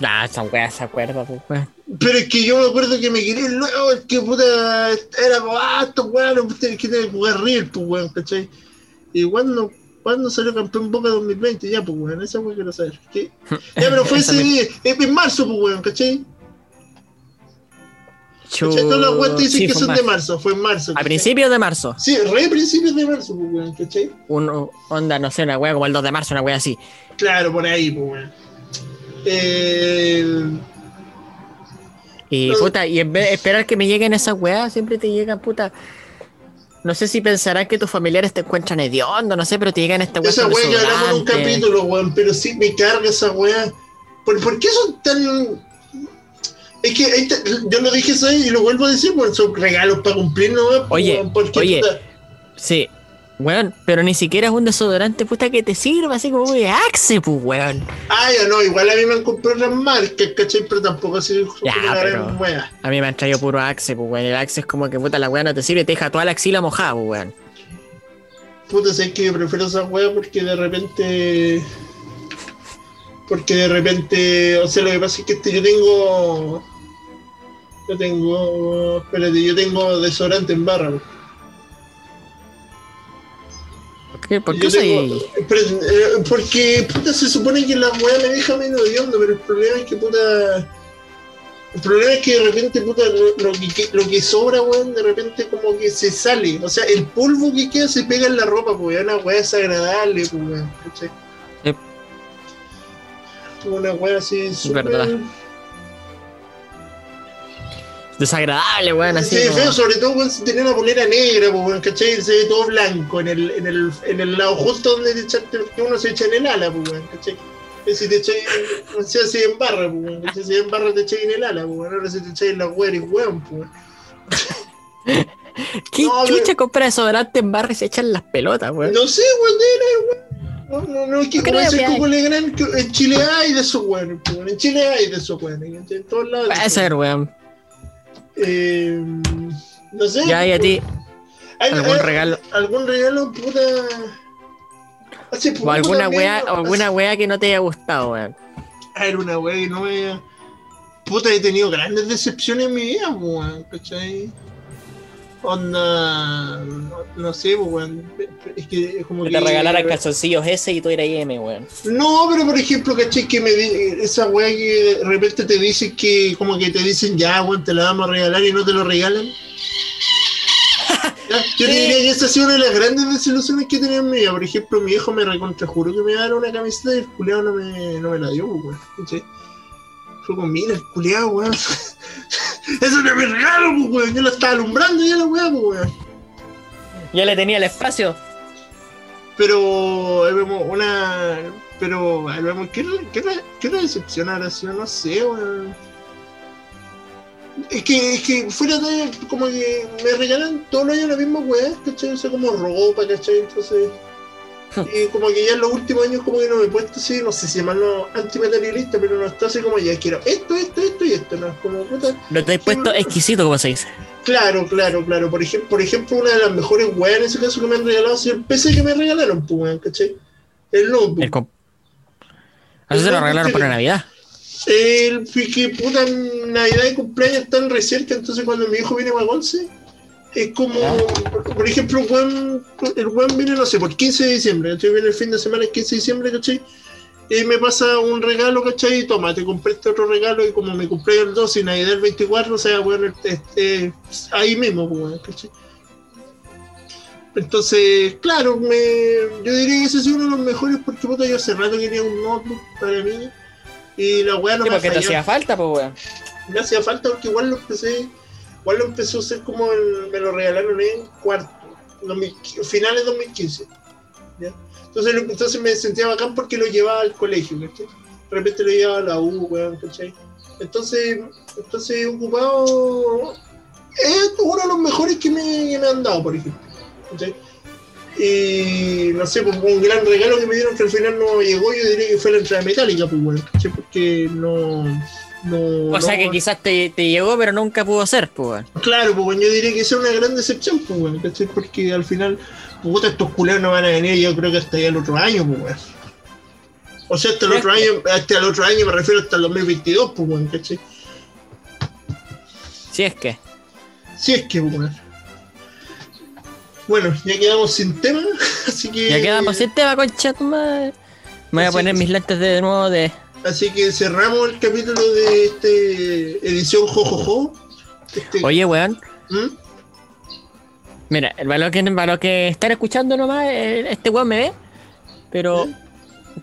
Ah, esa wea se acuerda, pues, weón. Pero es que yo me acuerdo que me quería luego, es que puta, era ah, estos weones, ustedes que tienen que jugar River, pues weón, ¿cachai? Y cuando, cuando salió campeón Boca 2020, ya, pues weón, esa weón quiero saber. ¿qué? Ya, pero fue [laughs] ese día, en marzo, pues weón, ¿cachai? Las weas te dicen Sí, que son en de marzo. marzo, fue en marzo. A ¿cachai? principios de marzo. Sí, re principios de marzo, pues weón, ¿cachai? Un, onda, no sé, una wea como el 2 de marzo, una wea así. Claro, por ahí, pues weón. Eh, Y No. puta, y en vez de esperar que me lleguen esas weas, siempre te llegan, puta. No sé si pensarán que tus familiares te encuentran hediondo, no sé, pero te llegan estas weas. esa weá que hablamos en un capítulo, weón, pero sí me carga esa weá. ¿Por, por qué son tan.? Es que yo lo dije eso y lo vuelvo a decir, weón, son regalos para cumplir, ¿no? weón? Oye, porque, oye. puta, Sí, weón, pero ni siquiera es un desodorante, puta, que te sirva, así como de Axe, pues, weón. Ah, ya no, igual a mí me han comprado las marcas, ¿cachai? Pero tampoco así Ya, pero- weá. A mí me han traído puro Axe, pues, weón. El Axe es como que, puta, la wea no te sirve, te deja toda la axila mojada, pues, weón. Puta, sé que yo prefiero esa weá porque de repente. Porque de repente. O sea, lo que pasa es que este, yo tengo. Yo tengo. Espérate, yo tengo desodorante en barra. weón. ¿Por qué, por qué soy.? tengo- pero, eh, porque, puta, se supone que la weá me deja menos hediondo, pero el problema es que, puta. El problema es que de repente, puta, lo, lo que, lo que sobra, weón, de repente como que se sale. O sea, el polvo que queda se pega en la ropa, pues, es una weá desagradable, pues, weón, ¿cachai? Una weá así súper. verdad. Desagradable, weón, así. Sí, como- feo, sobre todo weón, si tenía una polera negra, pues, weón, ¿cachai? Se ve todo blanco en el, en el, en el lado justo donde te echaste, que uno se echa en el ala, pues, weón, ¿cachai? Si te echáis, no sé si en barra, pues, weón. Si en barra te echáis en el ala, pues, weón. Ahora si te echáis en la eres weón, pues. [laughs] ¿Qué No, pero- chucha compra desodorante en barra y se echan las pelotas, weón? No sé, weón, weón. No, no, no, es que como hay. Coco Legrand, en Chile hay de esos weones, weón. En Chile hay de esos weones, ¿cachai? En todos lados. Puede ser, weón. Eh, no sé. Ya, y a ti, ¿Hay- algún hay- regalo? ¿Algún regalo, puta? Hace o alguna weá, alguna weá que no te haya gustado, weón. Era una weá que no me. Puta, he tenido grandes decepciones en mi vida, pues, weón, ¿cachai? Onda. No, no sé, pues, weón. Es que es como Que te regalaran calzoncillos ese y tú eras M, weón. No, pero por ejemplo, ¿cachai? Que me di- esa weá que de repente te dicen que, como que te dicen, ya, weón, te la vamos a regalar y no te lo regalan. Ya, Yo te Sí. diría que esa ha sido una de las grandes desilusiones que tenido en mi vida. Por ejemplo, mi hijo me recontrajuró que me iba a dar una camiseta y el culiado no me, no me la dio, pues, weón. ¿cachai? Fue como, mira, el culiado, weón. [laughs] Eso no es mi regalo, pues, weón. Yo la estaba alumbrando ya la weá, pues, weón. Ya le tenía el espacio. Pero vemos una. Pero vemos ¿qué, qué, qué decepción habrá sido? No sé, weón. Es que, es que fuera de. Como que me regalan todos los años la misma weá, ¿cachai? O sea, como ropa, ¿cachai? Entonces. [laughs] Y como que ya en los últimos años como que no me he puesto así, no sé si llamarlo antimaterialista, pero no está así como ya quiero esto, esto, esto y esto, no es como puta. Lo te has puesto exquisito, como se dice. Claro, claro, claro. Por ejemplo, por ejemplo, una de las mejores weas en ese caso que me han regalado sido el PC que me regalaron, pues, ¿cachai? El notebook. El comp- Eso se lo regalaron para Navidad. El que puta Navidad y cumpleaños están re cerca, entonces cuando mi hijo viene para Once, es como, por ejemplo, el weón viene, no sé, por 15 de diciembre, ¿cachai? Viene el fin de semana, el 15 de diciembre, ¿cachai? Y me pasa un regalo, ¿cachai? Y toma, te compré este otro regalo y como me compré el 2 y Navidad el 24, o sea, bueno, este, ahí mismo, pues, ¿cachai? Entonces, claro, me, yo diría que ese sido uno de los mejores porque puta, yo hace rato quería un notebook para mí y la weá no Sí, me porque te hacía falta, pues, weón. Me hacía falta porque igual lo empecé, igual lo empecé a hacer como me lo regalaron en cuarto, 2000 finales de 2015. ¿ya? Entonces, entonces me sentía bacán porque lo llevaba al colegio, ¿cachai? De repente lo llevaba a la U, weón, ¿cachai? Entonces, entonces ocupado. Es uno de los mejores que me, me han dado, por ejemplo. Y no sé, pues un gran regalo que me dieron que al final no llegó, yo diría que fue la entrada metálica, pues weón, ¿cachai? Porque no. No O sea no- que quizás te, te llegó, pero nunca pudo ser, pues. Claro, pues bueno, yo diría que esa es una gran decepción, pues bueno, ¿cachai? Porque al final, puta, estos culeros no van a venir, yo creo que hasta ya el otro año, pues bueno. O sea, hasta el otro año, hasta el otro año me refiero hasta el 2022, pues bueno, ¿cachai? Si es que. Si es que, pues bueno. Bueno, ya quedamos sin tema, [laughs] así que. Ya quedamos sin tema, concha tu madre. Me voy a poner mis lentes de nuevo de. Así que cerramos el capítulo de este edición Jojojo. Este, Oye, weón. ¿Mm? Mira, el valor que, para los que están escuchando nomás, eh, este weón me ve. Pero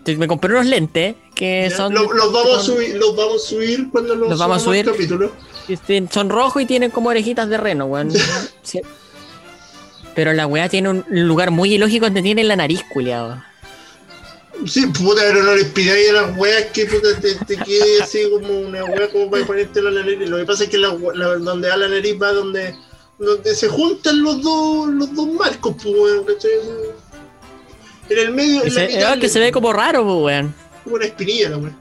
te- me compré unos lentes que Ya, son. lo- los, vamos a subir, los vamos a subir cuando los, Los vamos a subir. capítulo. Este, Son rojos y tienen como orejitas de reno, weón. [laughs] Sí. Pero la weá tiene un lugar muy ilógico donde tiene la nariz, culiado. Sí, puta, pero no les pidáis a las weas que puta te, te quede así como una wea como para ponerte la nariz. Lo que pasa es que la, la- donde va la nariz va donde, donde se juntan los dos, los dos marcos, pues weón, ¿cachai? En el medio, en se, mitad, que se ve como raro, pues, weón. como una espinilla la wea.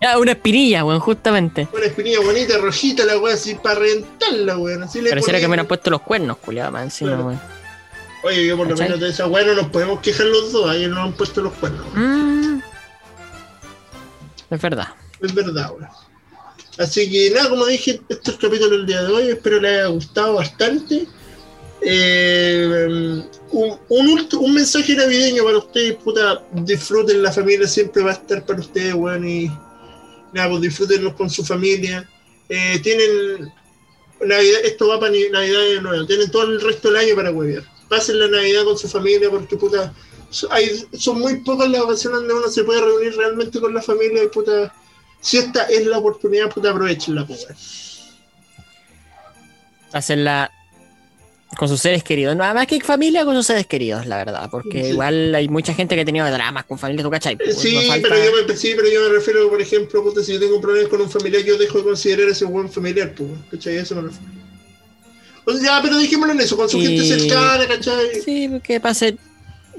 Ya, una espinilla, weón, justamente. Una espinilla bonita, rojita la wea, así para reventarla, weón. Así le Pareciera que me hubieran puesto los cuernos, culiado, más encima, Claro. weón. Oye, yo por lo menos de esa wea no nos podemos quejar los dos, ahí nos han puesto los cuernos. Mm. Es verdad. Es verdad, weón. Así que nada, como dije, este es el capítulo del día de hoy. Espero les haya gustado bastante. Eh, un, un, un mensaje navideño para ustedes, puta, disfruten, la familia siempre va a estar para ustedes, weón, y nada, pues disfrútenlos con su familia. Eh, tienen Navidad, esto va para Navidad Año Nuevo, tienen todo el resto del año para huevear. Pasen la Navidad con su familia porque puta, hay, son muy pocas las ocasiones donde uno se puede reunir realmente con la familia y puta, si esta es la oportunidad, puta, aprovechenla, weón. Hacerla con sus seres queridos. Nada más que familia con sus seres queridos, la verdad. Porque Sí. igual hay mucha gente que ha tenido dramas con familia, ¿tú cachai? Pues, Sí, no falta- pero yo me, sí, pero yo me refiero, por ejemplo, puta, si yo tengo un problema con un familiar, yo dejo de considerar ese buen familiar, pues, ¿cachai? Eso me refiero. Ya, pero dejémoslo en eso, con su gente Y- cercana, ¿cachai? Sí, que pase,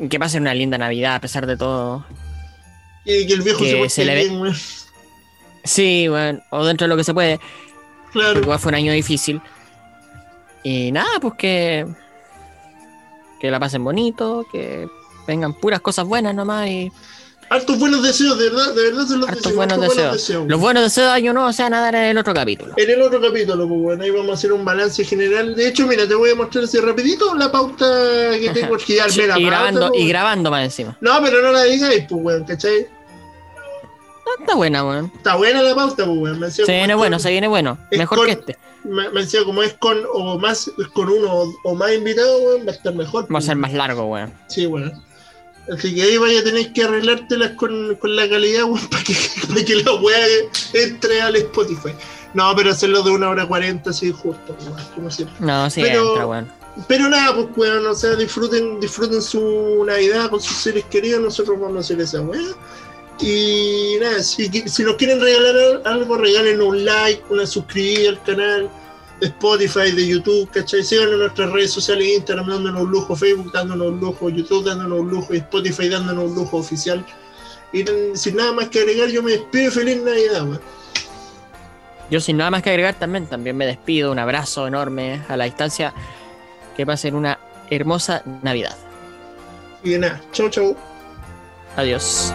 que pase una linda Navidad a pesar de todo. Y que el viejo que se le ve- bien. Sí, bueno, o dentro de lo que se puede. Claro. Porque igual fue un año difícil. Y nada, pues que. Que la pasen bonito, que vengan puras cosas buenas nomás y Hartos buenos deseos, de verdad, de verdad se los hartos deseo. buenos hartos deseos. Los buenos deseos de año nuevo se van a dar en el otro capítulo. En el otro capítulo, pues bueno, ahí vamos a hacer un balance general. De hecho, mira, te voy a mostrar así rapidito la pauta que [laughs] tengo porque ya Sí, la y pauta, grabando, pues, y grabando más encima. No, pero no la digáis, pues weón, ¿cachai? Ah, Está buena, weón. Está buena la pauta, pues weón. Se viene bueno, se viene bueno. Mejor con- que este. Me, me decía como es con o más con uno o, o más invitados, weón, va a estar mejor. Va a pues, ser más largo, weón. Sí, weón. Así que ahí vaya a tener que arreglártelas con, con la calidad, weón, [laughs] para que, para que la weá entre al Spotify. No, pero hacerlo de una hora cuarenta, sí, justo, weón, como siempre. No, sí Pero- entra, weón. Pero nada, pues weón, o sea, disfruten, disfruten su Navidad con sus seres queridos, nosotros vamos a hacer esa weá. Y nada, si, si nos quieren regalar algo, regalen un like, una suscribida al canal de Spotify, de YouTube, ¿cachai? Síganos en nuestras redes sociales, Instagram dándonos un lujo, Facebook dándonos un lujo, YouTube dándonos un lujo Spotify dándonos un lujo oficial. Y sin nada más que agregar, yo me despido, feliz Navidad, weón. Yo sin nada más que agregar también, también me despido. Un abrazo enorme a la distancia. Que pasen una hermosa Navidad. Y nada, chau chau. Adiós.